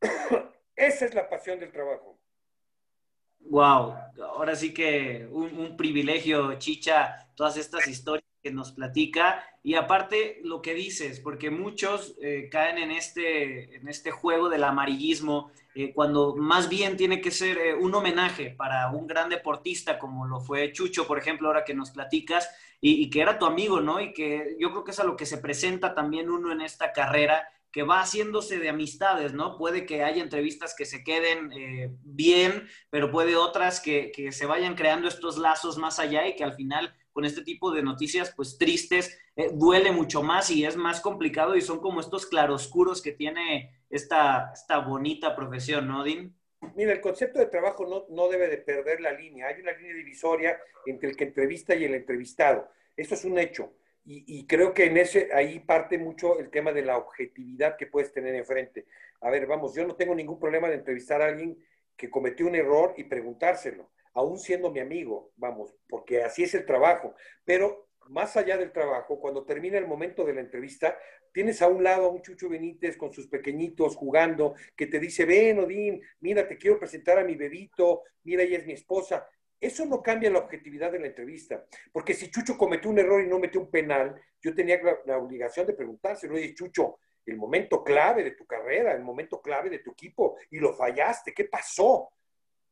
Esa es la pasión del trabajo. Wow, ahora sí que un, privilegio, Chicha, todas estas historias que nos platica y aparte lo que dices, porque muchos eh, caen en este, en este juego del amarillismo, eh, cuando más bien tiene que ser eh, un homenaje para un gran deportista como lo fue Chucho, por ejemplo, ahora que nos platicas, y, que era tu amigo, ¿no? Y que yo creo que es a lo que se presenta también uno en esta carrera que va haciéndose de amistades, ¿no? Puede que haya entrevistas que se queden bien, pero puede otras que, que, se vayan creando estos lazos más allá y que al final con este tipo de noticias pues tristes eh, duele mucho más y es más complicado y son como estos claroscuros que tiene esta, esta bonita profesión, ¿no, Dean? Mira, el concepto de trabajo no, no debe de perder la línea. Hay una línea divisoria entre el que entrevista y el entrevistado. Eso es un hecho. Y, y, creo que en ese, ahí parte mucho el tema de la objetividad que puedes tener enfrente. A ver, vamos, yo no tengo ningún problema de entrevistar a alguien que cometió un error y preguntárselo, aún siendo mi amigo, vamos, porque así es el trabajo. Pero más allá del trabajo, cuando termina el momento de la entrevista, tienes a un lado a un Chucho Benítez con sus pequeñitos jugando, que te dice, ven, Odín, mira, te quiero presentar a mi bebito, mira, ella es mi esposa. Eso no cambia la objetividad de la entrevista, porque si Chucho cometió un error y no metió un penal, yo tenía la, obligación de preguntárselo, oye, Chucho, el momento clave de tu carrera, el momento clave de tu equipo, y lo fallaste, ¿qué pasó?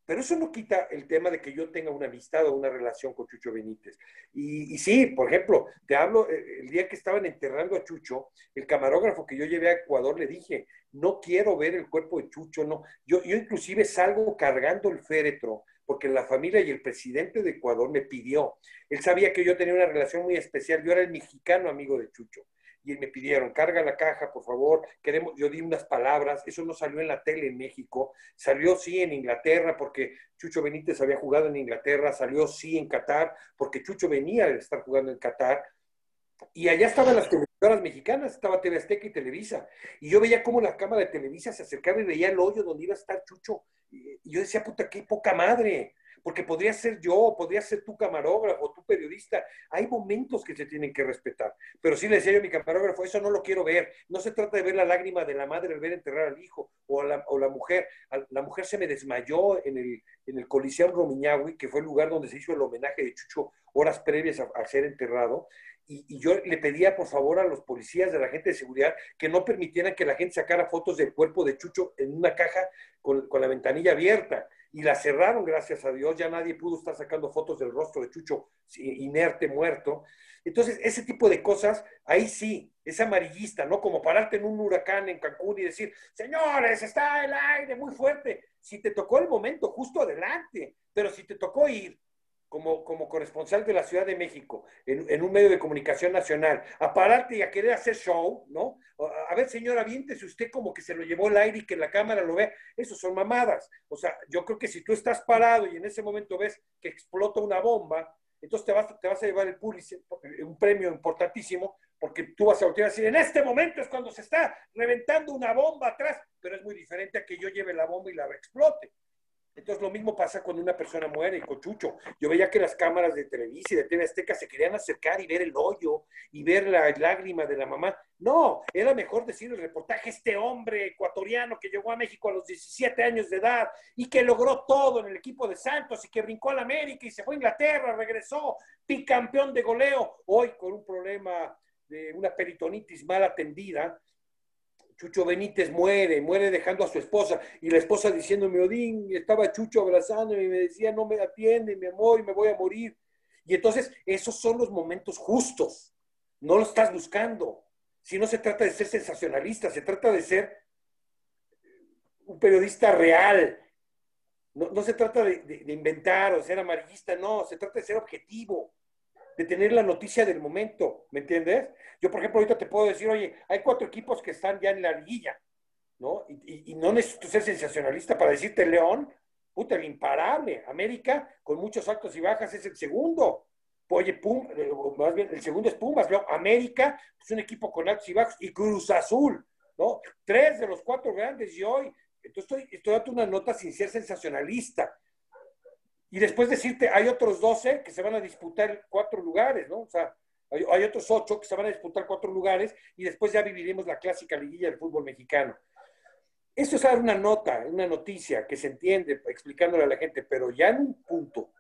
Pero eso no quita el tema de que yo tenga una amistad o una relación con Chucho Benítez. Y, y sí, por ejemplo, te hablo, eh, el día que estaban enterrando a Chucho, el camarógrafo que yo llevé a Ecuador le dije, no quiero ver el cuerpo de Chucho, no. Yo, yo inclusive salgo cargando el féretro porque la familia y el presidente de Ecuador me pidió. Él sabía que yo tenía una relación muy especial, yo era el mexicano amigo de Chucho. Y me pidieron, carga la caja, por favor, queremos, yo di unas palabras, eso no salió en la tele en México, salió sí en Inglaterra, porque Chucho Benítez había jugado en Inglaterra, salió sí en Qatar, porque Chucho venía de estar jugando en Qatar, y allá estaban las televisoras mexicanas, estaba TV Azteca y Televisa. Y yo veía cómo la cámara de Televisa se acercaba y veía el hoyo donde iba a estar Chucho. Y yo decía, puta, qué poca madre. Porque podría ser yo, podría ser tu camarógrafo, tu periodista. Hay momentos que se tienen que respetar. Pero sí le decía yo a mi camarógrafo, eso no lo quiero ver. No se trata de ver la lágrima de la madre al ver enterrar al hijo o, a la, o la mujer. La mujer se me desmayó en el, en el Coliseo Romiñahui, que fue el lugar donde se hizo el homenaje de Chucho horas previas a, a ser enterrado y, yo le pedía por favor a los policías, de la gente de seguridad, que no permitieran que la gente sacara fotos del cuerpo de Chucho en una caja con, la ventanilla abierta. Y la cerraron, gracias a Dios, ya nadie pudo estar sacando fotos del rostro de Chucho inerte, muerto. Entonces, ese tipo de cosas, ahí sí, es amarillista, ¿no? Como pararte en un huracán en Cancún y decir, señores, está el aire muy fuerte. Si te tocó el momento, justo adelante. Pero si te tocó ir como, como corresponsal de la Ciudad de México en, en, un medio de comunicación nacional, a pararte y a querer hacer show, ¿no? A, ver, señora, aviéntese usted como que se lo llevó el aire y que la cámara lo vea. Eso son mamadas. O sea, yo creo que si tú estás parado y en ese momento ves que explota una bomba, entonces te vas, te vas a llevar el Pulitzer, un premio importantísimo, porque tú vas a voltear a decir, en este momento es cuando se está reventando una bomba atrás, pero es muy diferente a que yo lleve la bomba y la explote. Entonces lo mismo pasa cuando una persona muere y con Chucho. Yo veía que las cámaras de Televisa y de TV Azteca se querían acercar y ver el hoyo y ver la lágrima de la mamá. No, era mejor decir el reportaje, este hombre ecuatoriano que llegó a México a los 17 años de edad y que logró todo en el equipo de Santos y que brincó a la América y se fue a Inglaterra, regresó, bicampeón de goleo, hoy con un problema de una peritonitis mal atendida, Chucho Benítez muere, muere dejando a su esposa y la esposa diciéndome, Odín, estaba Chucho abrazándome y me decía, no me atiende, mi amor, y me voy a morir. Y entonces, esos son los momentos justos. No lo estás buscando. Si no se trata de ser sensacionalista, se trata de ser un periodista real. No, no se trata de, inventar o ser amarillista, no, se trata de ser objetivo de tener la noticia del momento, ¿me entiendes? Yo, por ejemplo, ahorita te puedo decir, oye, hay cuatro equipos que están ya en la liguilla, ¿no? Y, no necesito ser sensacionalista para decirte León, puta, el imparable. América, con muchos altos y bajas, es el segundo. Oye, Pum, eh, más bien, el segundo es Pumas, ¿no? América es un equipo con altos y bajos, y Cruz Azul, ¿no? Tres de los cuatro grandes, y hoy, entonces estoy dando una nota sin ser sensacionalista y después decirte, hay otros 12 que se van a disputar cuatro lugares, ¿no? O sea, hay, otros ocho que se van a disputar cuatro lugares y después ya viviremos la clásica liguilla del fútbol mexicano. Eso es dar una nota, una noticia que se entiende explicándole a la gente, pero ya en un punto,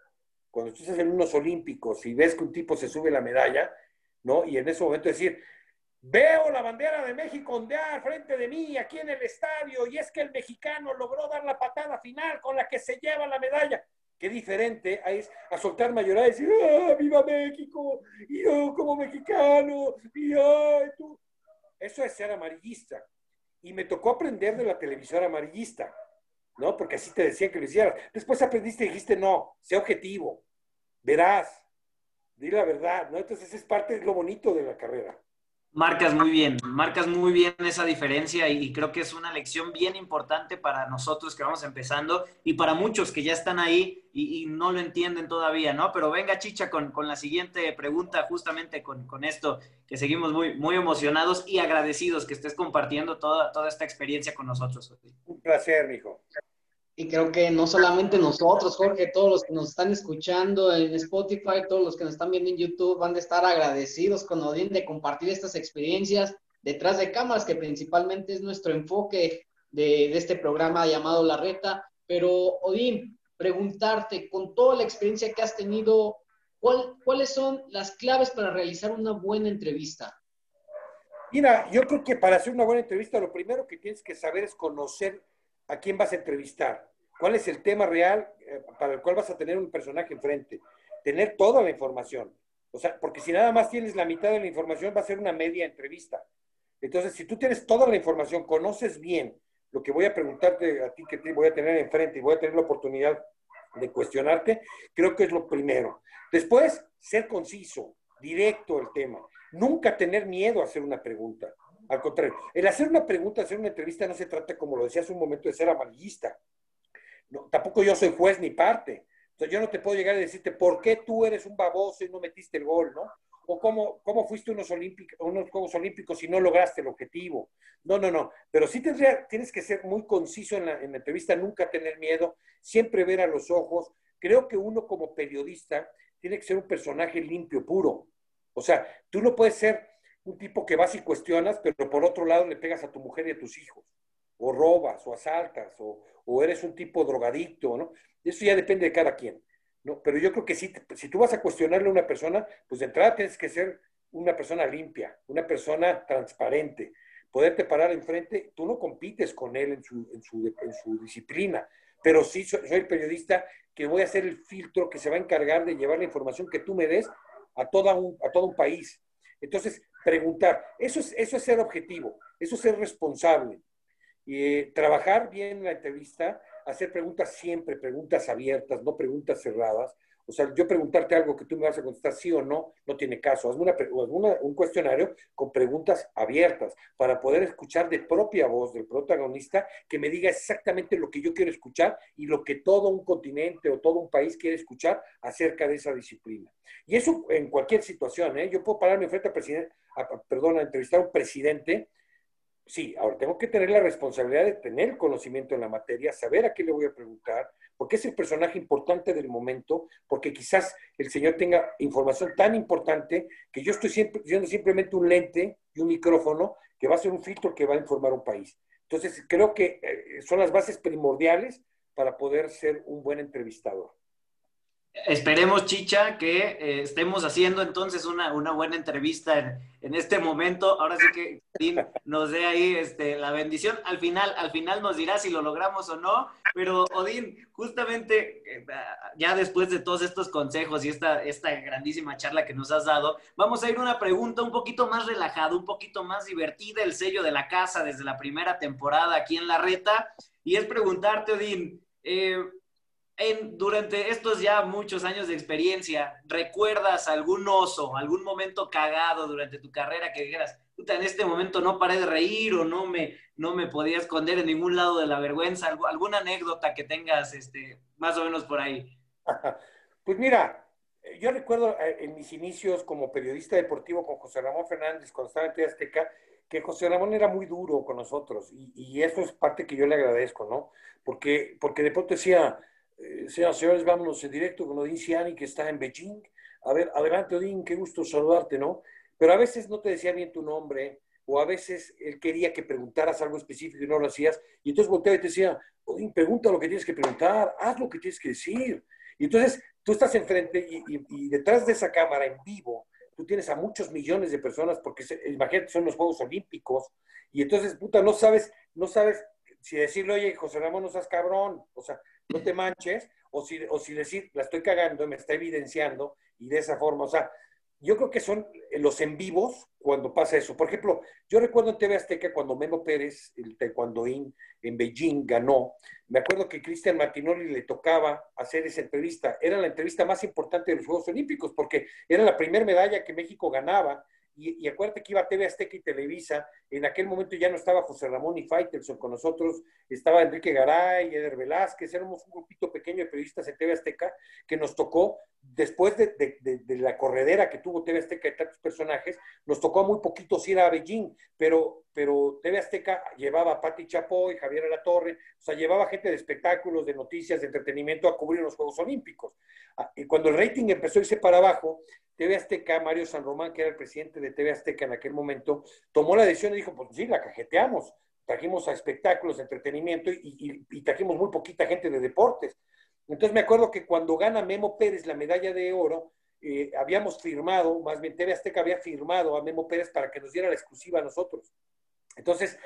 cuando tú estás en unos olímpicos y ves que un tipo se sube la medalla, ¿no? Y en ese momento decir, veo la bandera de México ondear frente de mí aquí en el estadio y es que el mexicano logró dar la patada final con la que se lleva la medalla. Qué diferente es a soltar mayoría y decir, ¡ah, viva México! Y yo como mexicano, y ay. Eso es ser amarillista. Y me tocó aprender de la televisora amarillista, ¿no? Porque así te decían que lo hicieras. Después aprendiste y dijiste, no, sé objetivo, verás, di la verdad, ¿no? Entonces es parte de lo bonito de la carrera. Marcas muy bien, marcas muy bien esa diferencia y creo que es una lección bien importante para nosotros que vamos empezando y para muchos que ya están ahí y, no lo entienden todavía, ¿no? Pero venga, Chicha, con, la siguiente pregunta, justamente con, esto, que seguimos muy, muy emocionados y agradecidos que estés compartiendo toda, toda esta experiencia con nosotros. Un placer, mijo. Y creo que no solamente nosotros, Jorge, todos los que nos están escuchando en Spotify, todos los que nos están viendo en YouTube, van a estar agradecidos con Odín de compartir estas experiencias detrás de cámaras, que principalmente es nuestro enfoque de, este programa llamado La Reta. Pero, Odín, preguntarte, con toda la experiencia que has tenido, ¿cuáles son las claves para realizar una buena entrevista? Mira, yo creo que para hacer una buena entrevista, lo primero que tienes que saber es conocer a quién vas a entrevistar, cuál es el tema real eh, para el cual vas a tener un personaje enfrente, tener toda la información. O sea, porque si nada más tienes la mitad de la información, va a ser una media entrevista. Entonces, si tú tienes toda la información, conoces bien lo que voy a preguntarte a ti, que te voy a tener enfrente y voy a tener la oportunidad de cuestionarte, creo que es lo primero. Después, ser conciso, directo el tema. Nunca tener miedo a hacer una pregunta. Al contrario, el hacer una pregunta, hacer una entrevista no se trata, como lo decía hace un momento, de ser amarillista. Tampoco yo soy juez ni parte. Entonces yo no te puedo llegar a decirte por qué tú eres un baboso y no metiste el gol, ¿no? O cómo, cómo fuiste unos, unos Juegos Olímpicos y no lograste el objetivo. No, no, no. Pero sí tendría, tienes que ser muy conciso en la, en la entrevista, nunca tener miedo, siempre ver a los ojos. Creo que uno como periodista tiene que ser un personaje limpio, puro. O sea, tú no puedes ser un tipo que vas y cuestionas, pero por otro lado le pegas a tu mujer y a tus hijos, o robas, o asaltas, o, eres un tipo drogadicto, ¿no? Eso ya depende de cada quien, ¿no? Pero yo creo que si, si tú vas a cuestionarle a una persona, pues de entrada tienes que ser una persona limpia, una persona transparente, poderte parar enfrente, tú no compites con él en su, en su, disciplina, pero sí soy, el periodista que voy a hacer el filtro que se va a encargar de llevar la información que tú me des a, toda a todo un país. Entonces, preguntar, eso es, eso es ser objetivo, eso es ser responsable. Y trabajar bien la entrevista, hacer preguntas siempre, preguntas abiertas, no preguntas cerradas. O sea, yo preguntarte algo que tú me vas a contestar sí o no, no tiene caso. Hazme una, un cuestionario con preguntas abiertas para poder escuchar de propia voz del protagonista que me diga exactamente lo que yo quiero escuchar y lo que todo un continente o todo un país quiere escuchar acerca de esa disciplina. Y eso en cualquier situación, ¿eh? Yo puedo pararme frente al presidente, perdón, a entrevistar a un presidente sí, ahora tengo que tener la responsabilidad de tener conocimiento en la materia, saber a qué le voy a preguntar, porque es el personaje importante del momento, porque quizás el señor tenga información tan importante que yo estoy siempre, siendo simplemente un lente y un micrófono que va a ser un filtro que va a informar un país. Entonces, creo que eh, son las bases primordiales para poder ser un buen entrevistador. Esperemos, Chicha, que eh, estemos haciendo entonces una, buena entrevista en, este momento. Ahora sí que nos dé ahí este, la bendición. Al final, al final nos dirá si lo logramos o no. Pero, Odín, justamente eh, ya después de todos estos consejos y esta, esta grandísima charla que nos has dado, vamos a ir a una pregunta un poquito más relajada, un poquito más divertida, el sello de la casa desde la primera temporada aquí en La Reta. Y es preguntarte, Odín, eh, durante estos ya muchos años de experiencia, ¿recuerdas algún oso, algún momento cagado durante tu carrera que dijeras, puta, en este momento no paré de reír o no me, no me podía esconder en ningún lado de la vergüenza? ¿Alguna anécdota que tengas este, más o menos por ahí? Pues mira, yo recuerdo eh, en mis inicios como periodista deportivo con José Ramón Fernández, cuando estaba en Azteca, que José Ramón era muy duro con nosotros y, y, eso es parte que yo le agradezco, ¿no? Porque, porque de pronto decía, eh, señoras y señores, vámonos en directo con Odín Ciani, que está en Beijing. A ver, adelante Odín, qué gusto saludarte, ¿no? Pero a veces no te decía bien tu nombre, o a veces él quería que preguntaras algo específico y no lo hacías, y entonces volteaba y te decía, Odín, pregunta lo que tienes que preguntar, haz lo que tienes que decir. Y entonces tú estás enfrente y, y, detrás de esa cámara en vivo, tú tienes a muchos millones de personas, porque imagínate, son los Juegos Olímpicos, y entonces, puta, no sabes, no sabes si decirle, oye, José Ramón, no seas cabrón, o sea, no te manches, o si, o si decir, la estoy cagando, me está evidenciando, y de esa forma, o sea, yo creo que son los en vivos cuando pasa eso. Por ejemplo, yo recuerdo en TV Azteca cuando Memo Pérez, el taekwondoín, en Beijing ganó, me acuerdo que Cristian Martinoli le tocaba hacer esa entrevista. Era la entrevista más importante de los Juegos Olímpicos porque era la primera medalla que México ganaba. Y, y acuérdate que iba TV Azteca y Televisa. En aquel momento ya no estaba José Ramón y Faitelson con nosotros, estaba Enrique Garay, Eder Velázquez, éramos un grupito pequeño de periodistas en TV Azteca que nos tocó, después de, de- de- la corredera que tuvo TV Azteca de tantos personajes, nos tocó muy poquitos ir a Beijing, pero, pero TV Azteca llevaba a Pati Chapoy, Javier Alatorre, o sea, llevaba gente de espectáculos, de noticias, de entretenimiento a cubrir los Juegos Olímpicos. Ah, Y cuando el rating empezó a irse para abajo, TV Azteca, Mario San Román, que era el presidente de TV Azteca en aquel momento, tomó la decisión dijo, pues sí, la cajeteamos. Trajimos a espectáculos, entretenimiento y, trajimos muy poquita gente de deportes. Entonces me acuerdo que cuando gana Memo Pérez la medalla de oro, eh, habíamos firmado, más bien TV Azteca había firmado a Memo Pérez para que nos diera la exclusiva a nosotros. Entonces,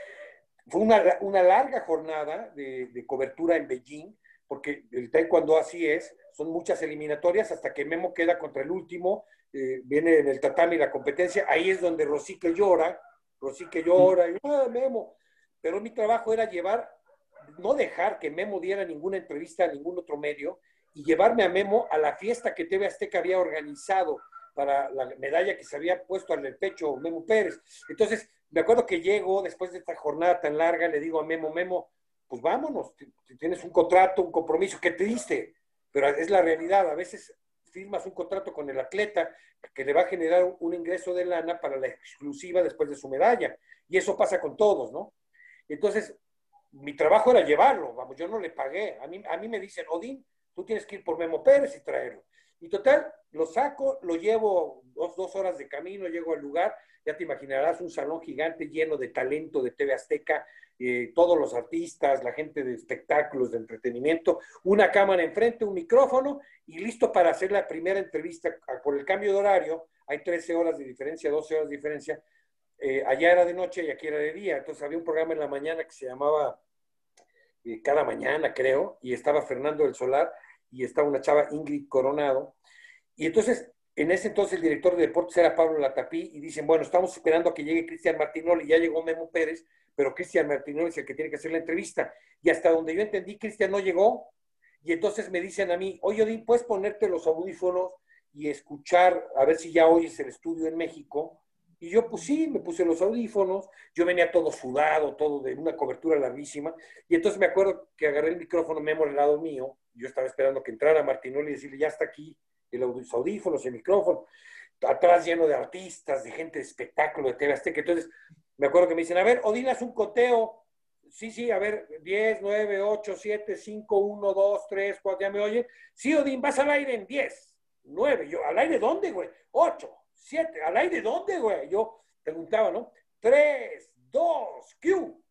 fue una, una larga jornada de, de cobertura en Beijing, porque el taekwondo así es, son muchas eliminatorias hasta que Memo queda contra el último, eh, viene en el tatami la competencia, ahí es donde Rosique llora, Rosique llora, y, ah, Memo, pero mi trabajo era llevar, no dejar que Memo diera ninguna entrevista a ningún otro medio y llevarme a Memo a la fiesta que TV Azteca había organizado para la medalla que se había puesto al pecho Memo Pérez. Entonces, me acuerdo que llego después de esta jornada tan larga, le digo a Memo, Memo, pues vámonos, tienes un contrato, un compromiso, qué triste, pero es la realidad, a veces firmas un contrato con el atleta que le va a generar un, ingreso de lana para la exclusiva después de su medalla, y eso pasa con todos, ¿no? Entonces, mi trabajo era llevarlo, vamos, yo no le pagué, a mí, a mí me dicen, Odín, tú tienes que ir por Memo Pérez y traerlo. Y total, lo saco, lo llevo dos, dos horas de camino, llego al lugar, ya te imaginarás un salón gigante lleno de talento de TV Azteca, eh, todos los artistas, la gente de espectáculos, de entretenimiento, una cámara enfrente, un micrófono y listo para hacer la primera entrevista. Ah, Por el cambio de horario, hay 13 horas de diferencia, 12 horas de diferencia. Eh, allá era de noche y aquí era de día. Entonces había un programa en la mañana que se llamaba eh, Cada Mañana, creo, y estaba Fernando del Solar y estaba una chava Ingrid Coronado. Y entonces, en ese entonces el director de deportes era Pablo Latapí y dicen, bueno, estamos esperando a que llegue Cristian Martinoli, ya llegó Memo Pérez, pero Cristian Martinoli es el que tiene que hacer la entrevista. Y hasta donde yo entendí, Cristian no llegó. Y entonces me dicen a mí, oye, Odín, ¿puedes ponerte los audífonos y escuchar, a ver si ya oyes el estudio en México? Y yo, pues sí, me puse los audífonos, yo venía todo sudado, todo de una cobertura larguísima, y entonces me acuerdo que agarré el micrófono Memo al lado mío, yo estaba esperando que entrara Martinoli y decirle, ya está aquí aud- los audífonos, el micrófono, atrás lleno de artistas, de gente de espectáculo, de TV Azteca, entonces me acuerdo que me dicen, a ver, Odín, haz un coteo, sí, sí, a ver, 10, 9, 8, 7, 5, 1, 2, 3, 4, ¿ya me oyen? Sí, Odín, vas al aire en 10, 9, yo, ¿al aire dónde, güey? 8, 7, ¿al aire dónde, güey? Yo preguntaba, ¿no? 3, 2, Q.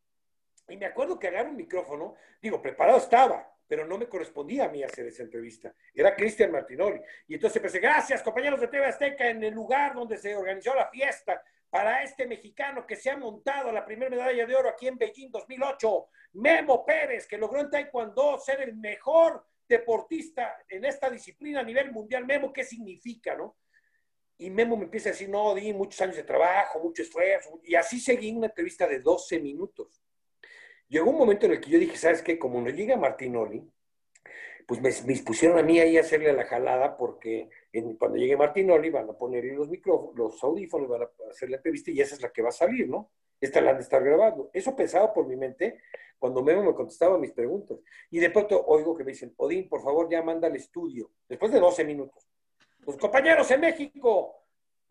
Y me acuerdo que agarro un micrófono, digo, preparado estaba, pero no me correspondía a mí hacer esa entrevista. Era Cristian Martinoli. Y entonces empecé, gracias, compañeros de TV Azteca, en el lugar donde se organizó la fiesta para este mexicano que se ha montado la primera medalla de oro aquí en Beijing 2008, Memo Pérez, que logró en Taekwondo ser el mejor deportista en esta disciplina a nivel mundial. Memo, ¿qué significa, no? Y Memo me empieza a decir, no, di muchos años de trabajo, mucho esfuerzo. Y así seguí una entrevista de 12 minutos. Llegó un momento en el que yo dije, ¿sabes qué? Como no llega Martinoli, pues me, pusieron a mí ahí a hacerle la jalada porque en- cuando llegue Martinoli van a ponerle los micrófonos, los audífonos, van a hacer la entrevista y esa es la que va a salir, ¿no? Esta la han de estar grabando. Eso pensaba por mi mente cuando Memo me contestaba mis preguntas. Y de pronto oigo que me dicen, Odín, por favor, ya manda al estudio. Después de 12 minutos. Pues compañeros en México,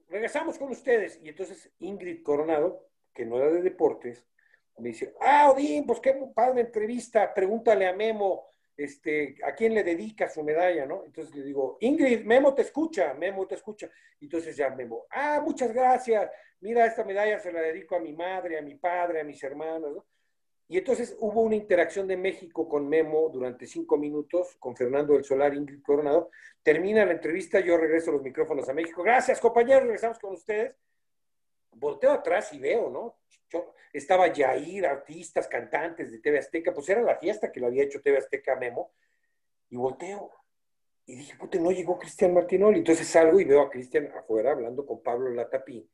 regresamos con ustedes. Y entonces Ingrid Coronado, que no era de deportes, me dice, ah, Odín, pues qué padre entrevista, pregúntale a Memo, este, a quién le dedica su medalla, ¿no? Entonces le digo, Ingrid, Memo te escucha, Memo te escucha. Entonces ya Memo, ah, muchas gracias, mira, esta medalla se la dedico a mi madre, a mi padre, a mis hermanos, ¿no? Y entonces hubo una interacción de México con Memo durante cinco minutos, con Fernando del Solar, Ingrid Coronado. Termina la entrevista, yo regreso los micrófonos a México. Gracias, compañeros, regresamos con ustedes. Volteo atrás y veo, ¿no? Yo- estaba Yair, artistas, cantantes de TV Azteca, pues era la fiesta que le había hecho TV Azteca Memo. Y volteo y dije, puta, no llegó Cristian Martinoli. Entonces salgo y veo a Cristian afuera hablando con Pablo Latapí,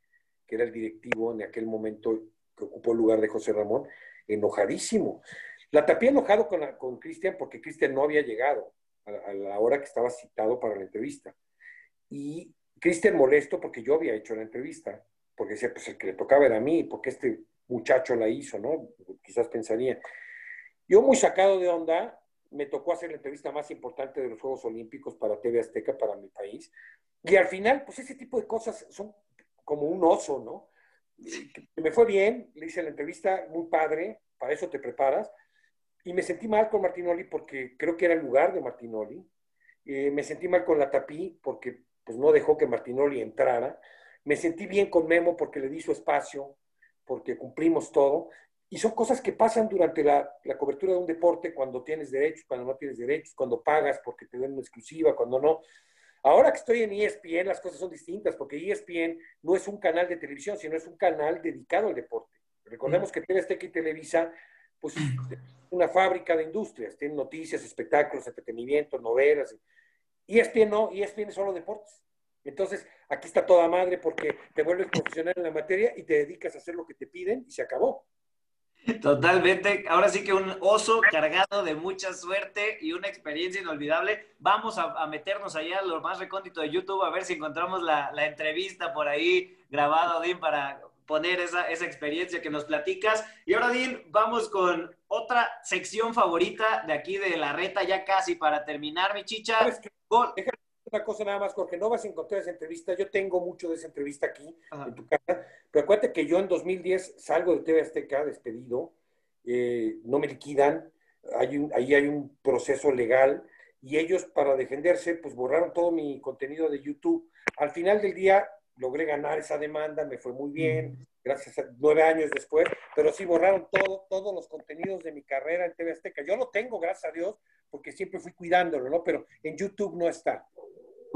que era el directivo en aquel momento que ocupó el lugar de José Ramón, enojadísimo. Latapí enojado con, Cristian porque Cristian no había llegado a la hora que estaba citado para la entrevista. Y Cristian molesto porque yo había hecho la entrevista, porque decía, pues el que le tocaba era a mí, porque este muchacho la hizo, ¿no? Quizás pensaría. Yo muy sacado de onda, me tocó hacer la entrevista más importante de los Juegos Olímpicos para TV Azteca, para mi país. Y al final, pues ese tipo de cosas son como un oso, ¿no? Me fue bien, le hice la entrevista muy padre, para eso te preparas. Y me sentí mal con Martinoli porque creo que era el lugar de Martinoli. Eh, me sentí mal con la Tapí porque pues, no dejó que Martinoli entrara. Me sentí bien con Memo porque le di su espacio, porque cumplimos todo. Y son cosas que pasan durante la, la cobertura de un deporte cuando tienes derechos, cuando no tienes derechos, cuando pagas porque te den una exclusiva, cuando no. Ahora que estoy en ESPN, las cosas son distintas, porque ESPN no es un canal de televisión, sino es un canal dedicado al deporte. Recordemos que TV Azteca y Televisa, pues, es una fábrica de industrias, tienen noticias, espectáculos, entretenimiento, novelas. ESPN no, ESPN es solo deportes. Entonces, aquí está toda madre porque te vuelves profesional en la materia y te dedicas a hacer lo que te piden y se acabó. Totalmente. Ahora sí que un oso cargado de mucha suerte y una experiencia inolvidable. Vamos a, a meternos allá a lo más recóndito de YouTube a ver si encontramos la, la entrevista por ahí grabada, Odín, para poner esa, esa experiencia que nos platicas. Y ahora, Odín, vamos con otra sección favorita de aquí de la reta, ya casi para terminar, mi chicha. Gol. Una cosa nada más, Jorge, no vas a encontrar esa entrevista. Yo tengo mucho de esa entrevista aquí Ajá. en tu casa, pero acuérdate que yo en 2010 salgo de TV Azteca despedido, eh, no me liquidan, hay un- ahí hay un proceso legal y ellos para defenderse pues borraron todo mi contenido de YouTube. Al final del día logré ganar esa demanda, me fue muy bien, gracias a nueve años después, pero sí borraron todo, todos los contenidos de mi carrera en TV Azteca. Yo lo tengo, gracias a Dios, porque siempre fui cuidándolo, ¿no? Pero en YouTube no está.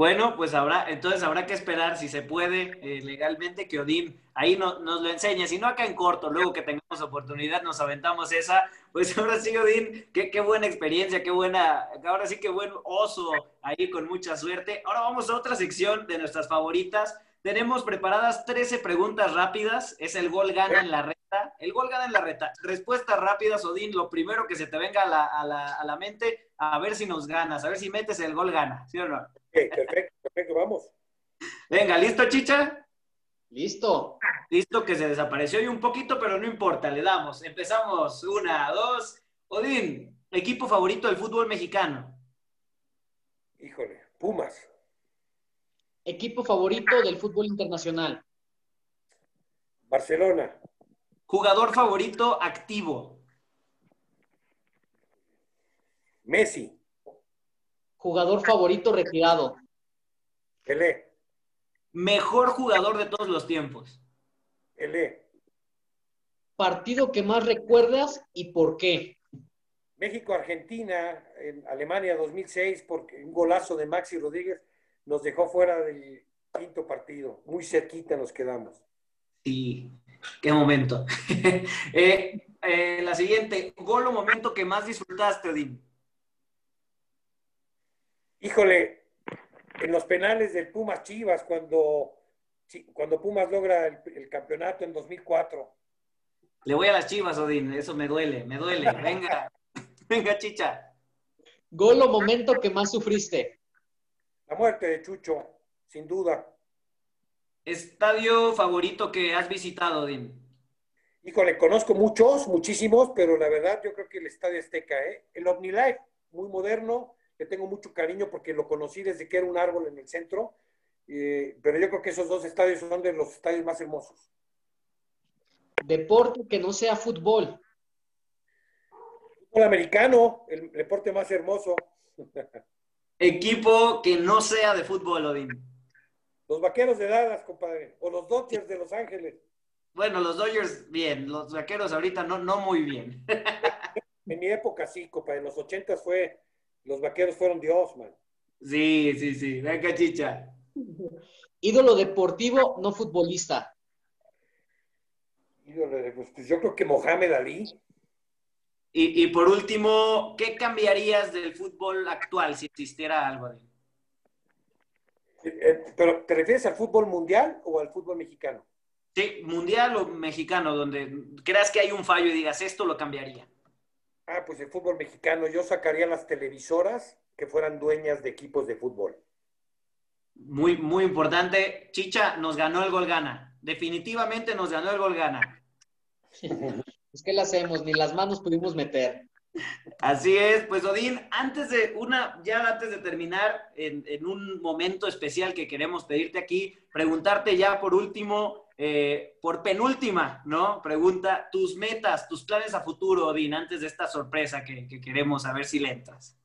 Bueno, pues habrá, entonces habrá que esperar si se puede eh, legalmente que Odín ahí no- nos lo enseñe, si no acá en corto, luego que tengamos oportunidad nos aventamos esa, pues ahora sí Odín, qué, qué buena experiencia, qué buena, ahora sí qué buen oso ahí con mucha suerte. Ahora vamos a otra sección de nuestras favoritas. Tenemos preparadas 13 preguntas rápidas, es el gol gana en la reta, el gol gana en la reta. Respuestas rápidas, Odín, lo primero que se te venga a la, a la- a la mente, a ver si nos ganas, a ver si metes el gol gana, ¿sí o no? Ok, perfecto, perfecto, vamos. Venga, ¿listo, chicha? Listo. Listo, que se desapareció y un poquito, pero no importa, le damos. Empezamos. Una, dos. Odín, equipo favorito del fútbol mexicano. Híjole, Pumas, Equipo favorito del fútbol internacional. Barcelona, Jugador favorito activo. Messi, Jugador favorito retirado. Pelé, Mejor jugador de todos los tiempos. Pelé, Partido que más recuerdas y por qué. México, Argentina, en Alemania 2006, porque un golazo de Maxi Rodríguez nos dejó fuera del quinto partido. Muy cerquita nos quedamos. Sí, qué momento. Eh, eh, la siguiente, gol o momento que más disfrutaste, Odín. Híjole, en los penales del Pumas Chivas, cuando, cuando Pumas logra el, el campeonato en 2004. Le voy a las chivas, Odín. Eso me duele, me duele. Venga, venga, chicha. Gol o momento que más sufriste. La muerte de Chucho, sin duda. Estadio favorito que has visitado, Odín. Híjole, conozco muchos, muchísimos, pero la verdad yo creo que el Estadio Azteca, ¿eh? El OmniLife, muy moderno, le tengo mucho cariño porque lo conocí desde que era un árbol en el centro, eh, pero yo creo que esos dos estadios son de los estadios más hermosos. Deporte que no sea fútbol. Fútbol americano, el deporte más hermoso. Equipo que no sea de fútbol, Odín. Los vaqueros de Dallas, compadre, o los Dodgers de Los Ángeles. Bueno, los Dodgers bien, los vaqueros ahorita no, no muy bien. En mi época sí, copa, en los ochentas fue, los vaqueros fueron Dios, man. Sí, sí, sí, venga chicha. Ídolo deportivo, no futbolista. Ídolo Pues, pues yo creo que Mohamed Ali. Y, y por último, ¿qué cambiarías del fútbol actual si existiera algo de Eh, eh, pero, ¿te refieres al fútbol mundial o al fútbol mexicano? Sí, mundial o mexicano, donde creas que hay un fallo y digas esto lo cambiaría. Ah, pues el fútbol mexicano, yo sacaría las televisoras que fueran dueñas de equipos de fútbol. Muy, muy importante. Chicha, nos ganó el gol gana. Definitivamente nos ganó el gol gana. Es que le hacemos, ni las manos pudimos meter. Así es, pues Odín, antes de una, ya antes de terminar, en, en un momento especial que queremos pedirte aquí, preguntarte ya por último, eh, por penúltima, ¿no? Pregunta, tus metas, tus planes a futuro, Odín, antes de esta sorpresa que, que queremos saber si le entras.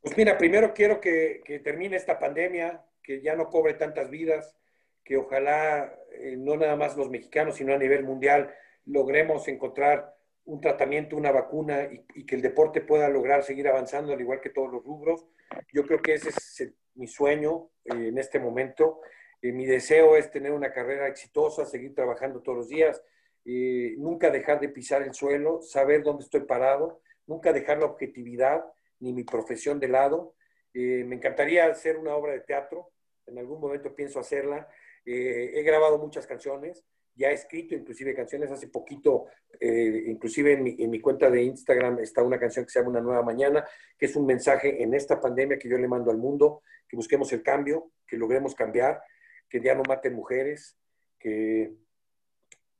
Pues mira, primero quiero que, que termine esta pandemia, que ya no cobre tantas vidas, que ojalá eh, no nada más los mexicanos, sino a nivel mundial logremos encontrar un tratamiento, una vacuna y, y que el deporte pueda lograr seguir avanzando al igual que todos los rubros. Yo creo que ese es mi sueño eh, en este momento. Eh, mi deseo es tener una carrera exitosa, seguir trabajando todos los días, eh, nunca dejar de pisar el suelo, saber dónde estoy parado, nunca dejar la objetividad ni mi profesión de lado. Eh, me encantaría hacer una obra de teatro, en algún momento pienso hacerla. Eh, he grabado muchas canciones, ya he escrito inclusive canciones hace poquito, eh, inclusive en mi, en mi cuenta de Instagram está una canción que se llama Una Nueva Mañana, que es un mensaje en esta pandemia que yo le mando al mundo, que busquemos el cambio, que logremos cambiar, que ya no maten mujeres, que,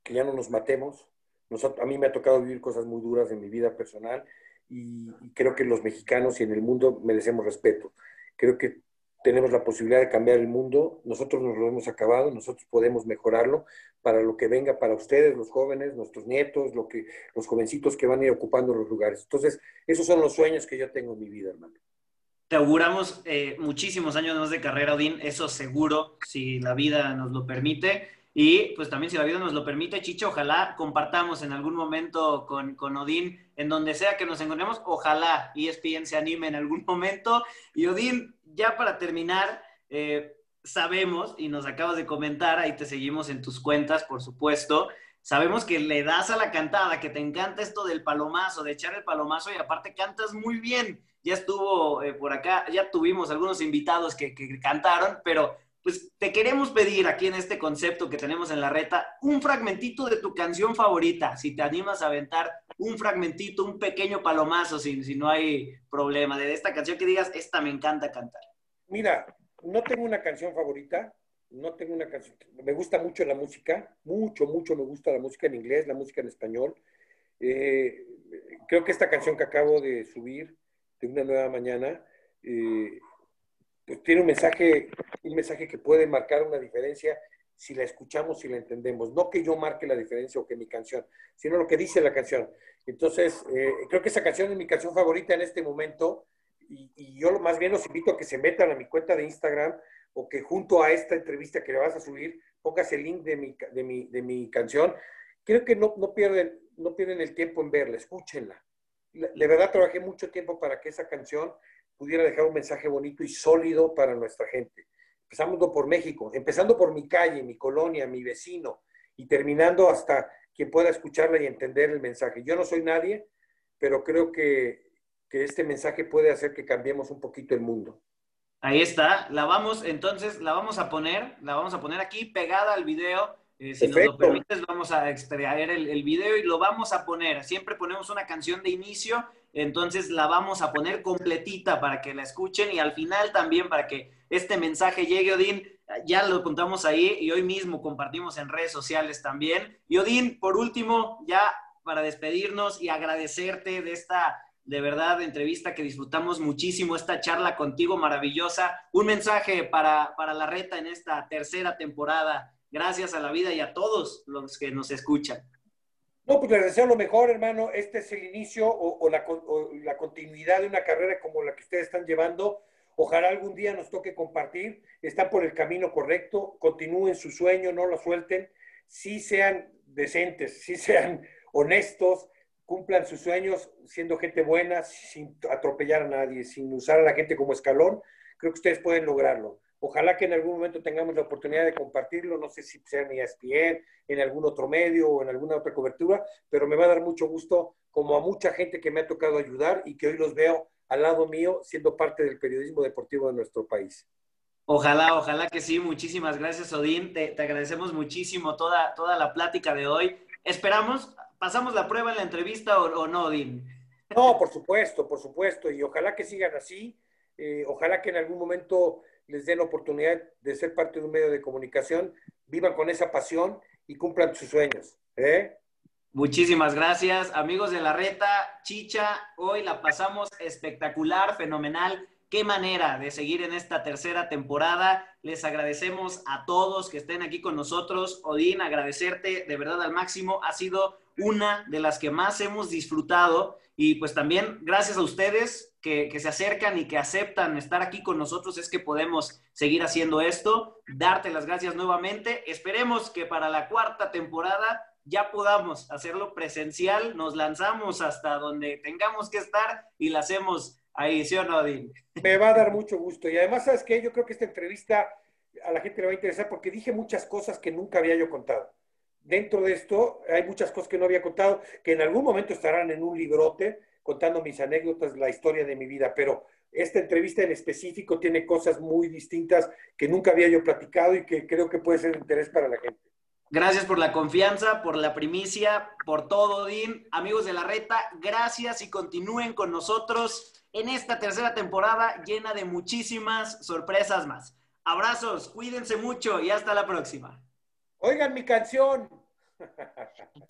que ya no nos matemos. A mí me ha tocado vivir cosas muy duras en mi vida personal y, y creo que los mexicanos y en el mundo merecemos respeto. Creo que tenemos la posibilidad de cambiar el mundo, nosotros nos lo hemos acabado, nosotros podemos mejorarlo para lo que venga para ustedes, los jóvenes, nuestros nietos, lo que, los jovencitos que van a ir ocupando los lugares. Entonces, esos son los sueños que yo tengo en mi vida, hermano. Te auguramos eh, muchísimos años más de carrera, Odín, eso seguro, si la vida nos lo permite. Y pues también si la vida nos lo permite, Chicho, ojalá compartamos en algún momento con, con Odín, en donde sea que nos encontremos, ojalá ESPN se anime en algún momento. Y Odín, ya para terminar, eh, sabemos, y nos acabas de comentar, ahí te seguimos en tus cuentas, por supuesto, sabemos que le das a la cantada, que te encanta esto del palomazo, de echar el palomazo y aparte cantas muy bien. Ya estuvo eh, por acá, ya tuvimos algunos invitados que, que cantaron, pero pues te queremos pedir aquí en este concepto que tenemos en la reta un fragmentito de tu canción favorita, si te animas a aventar un fragmentito, un pequeño palomazo, si, si no hay problema, de esta canción que digas, esta me encanta cantar. Mira, no tengo una canción favorita, no tengo una canción, me gusta mucho la música, mucho, mucho me gusta la música en inglés, la música en español. Eh, creo que esta canción que acabo de subir, de una nueva mañana, eh, pues tiene un mensaje, un mensaje que puede marcar una diferencia si la escuchamos, si la entendemos. No que yo marque la diferencia o que mi canción, sino lo que dice la canción. Entonces, eh, creo que esa canción es mi canción favorita en este momento y, y yo más bien los invito a que se metan a mi cuenta de Instagram o que junto a esta entrevista que le vas a subir pongas el link de mi, de mi, de mi canción. Creo que no, no, pierden, no pierden el tiempo en verla, escúchenla. De verdad trabajé mucho tiempo para que esa canción pudiera dejar un mensaje bonito y sólido para nuestra gente. Empezando por México, empezando por mi calle, mi colonia, mi vecino, y terminando hasta quien pueda escucharla y entender el mensaje. Yo no soy nadie, pero creo que, que este mensaje puede hacer que cambiemos un poquito el mundo. Ahí está, la vamos, entonces la vamos a poner, la vamos a poner aquí pegada al video. Eh, si Perfecto. nos lo permites, vamos a extraer el, el, video y lo vamos a poner. Siempre ponemos una canción de inicio, entonces la vamos a poner completita para que la escuchen y al final también para que este mensaje llegue, Odín. Ya lo contamos ahí y hoy mismo compartimos en redes sociales también. Y Odín, por último, ya para despedirnos y agradecerte de esta de verdad, entrevista que disfrutamos muchísimo, esta charla contigo maravillosa. Un mensaje para, para la reta en esta tercera temporada. Gracias a la vida y a todos los que nos escuchan. No, pues les deseo lo mejor, hermano. Este es el inicio o, la, o, la, continuidad de una carrera como la que ustedes están llevando. Ojalá algún día nos toque compartir. Están por el camino correcto. Continúen su sueño, no lo suelten. sí sean decentes, sí sean honestos, cumplan sus sueños siendo gente buena, sin atropellar a nadie, sin usar a la gente como escalón, creo que ustedes pueden lograrlo. Ojalá que en algún momento tengamos la oportunidad de compartirlo, no sé si sea en ESPN, en algún otro medio o en alguna otra cobertura, pero me va a dar mucho gusto, como a mucha gente que me ha tocado ayudar y que hoy los veo al lado mío siendo parte del periodismo deportivo de nuestro país. Ojalá, ojalá que sí. Muchísimas gracias, Odín. Te, agradecemos muchísimo toda, toda la plática de hoy. Esperamos, pasamos la prueba en la entrevista o, no, Odín. No, por supuesto, por supuesto. Y ojalá que sigan así. Eh, ojalá que en algún momento les den la oportunidad de ser parte de un medio de comunicación, vivan con esa pasión y cumplan sus sueños. ¿eh? Muchísimas gracias, amigos de la reta. Chicha, hoy la pasamos espectacular, fenomenal. Qué manera de seguir en esta tercera temporada. Les agradecemos a todos que estén aquí con nosotros. Odín, agradecerte de verdad al máximo. Ha sido una de las que más hemos disfrutado. Y pues también gracias a ustedes que, se acercan y que aceptan estar aquí con nosotros es que podemos seguir haciendo esto. Darte las gracias nuevamente. Esperemos que para la cuarta temporada ya podamos hacerlo presencial. Nos lanzamos hasta donde tengamos que estar y la hacemos ahí, ¿sí o no, Odín? Me va a dar mucho gusto. Y además, ¿sabes qué? Yo creo que esta entrevista a la gente le va a interesar porque dije muchas cosas que nunca había yo contado dentro de esto hay muchas cosas que no había contado, que en algún momento estarán en un librote contando mis anécdotas, la historia de mi vida, pero esta entrevista en específico tiene cosas muy distintas que nunca había yo platicado y que creo que puede ser de interés para la gente. Gracias por la confianza, por la primicia, por todo, Dean. Amigos de la reta, gracias y continúen con nosotros en esta tercera temporada llena de muchísimas sorpresas más. Abrazos, cuídense mucho y hasta la próxima. Oigan mi canción.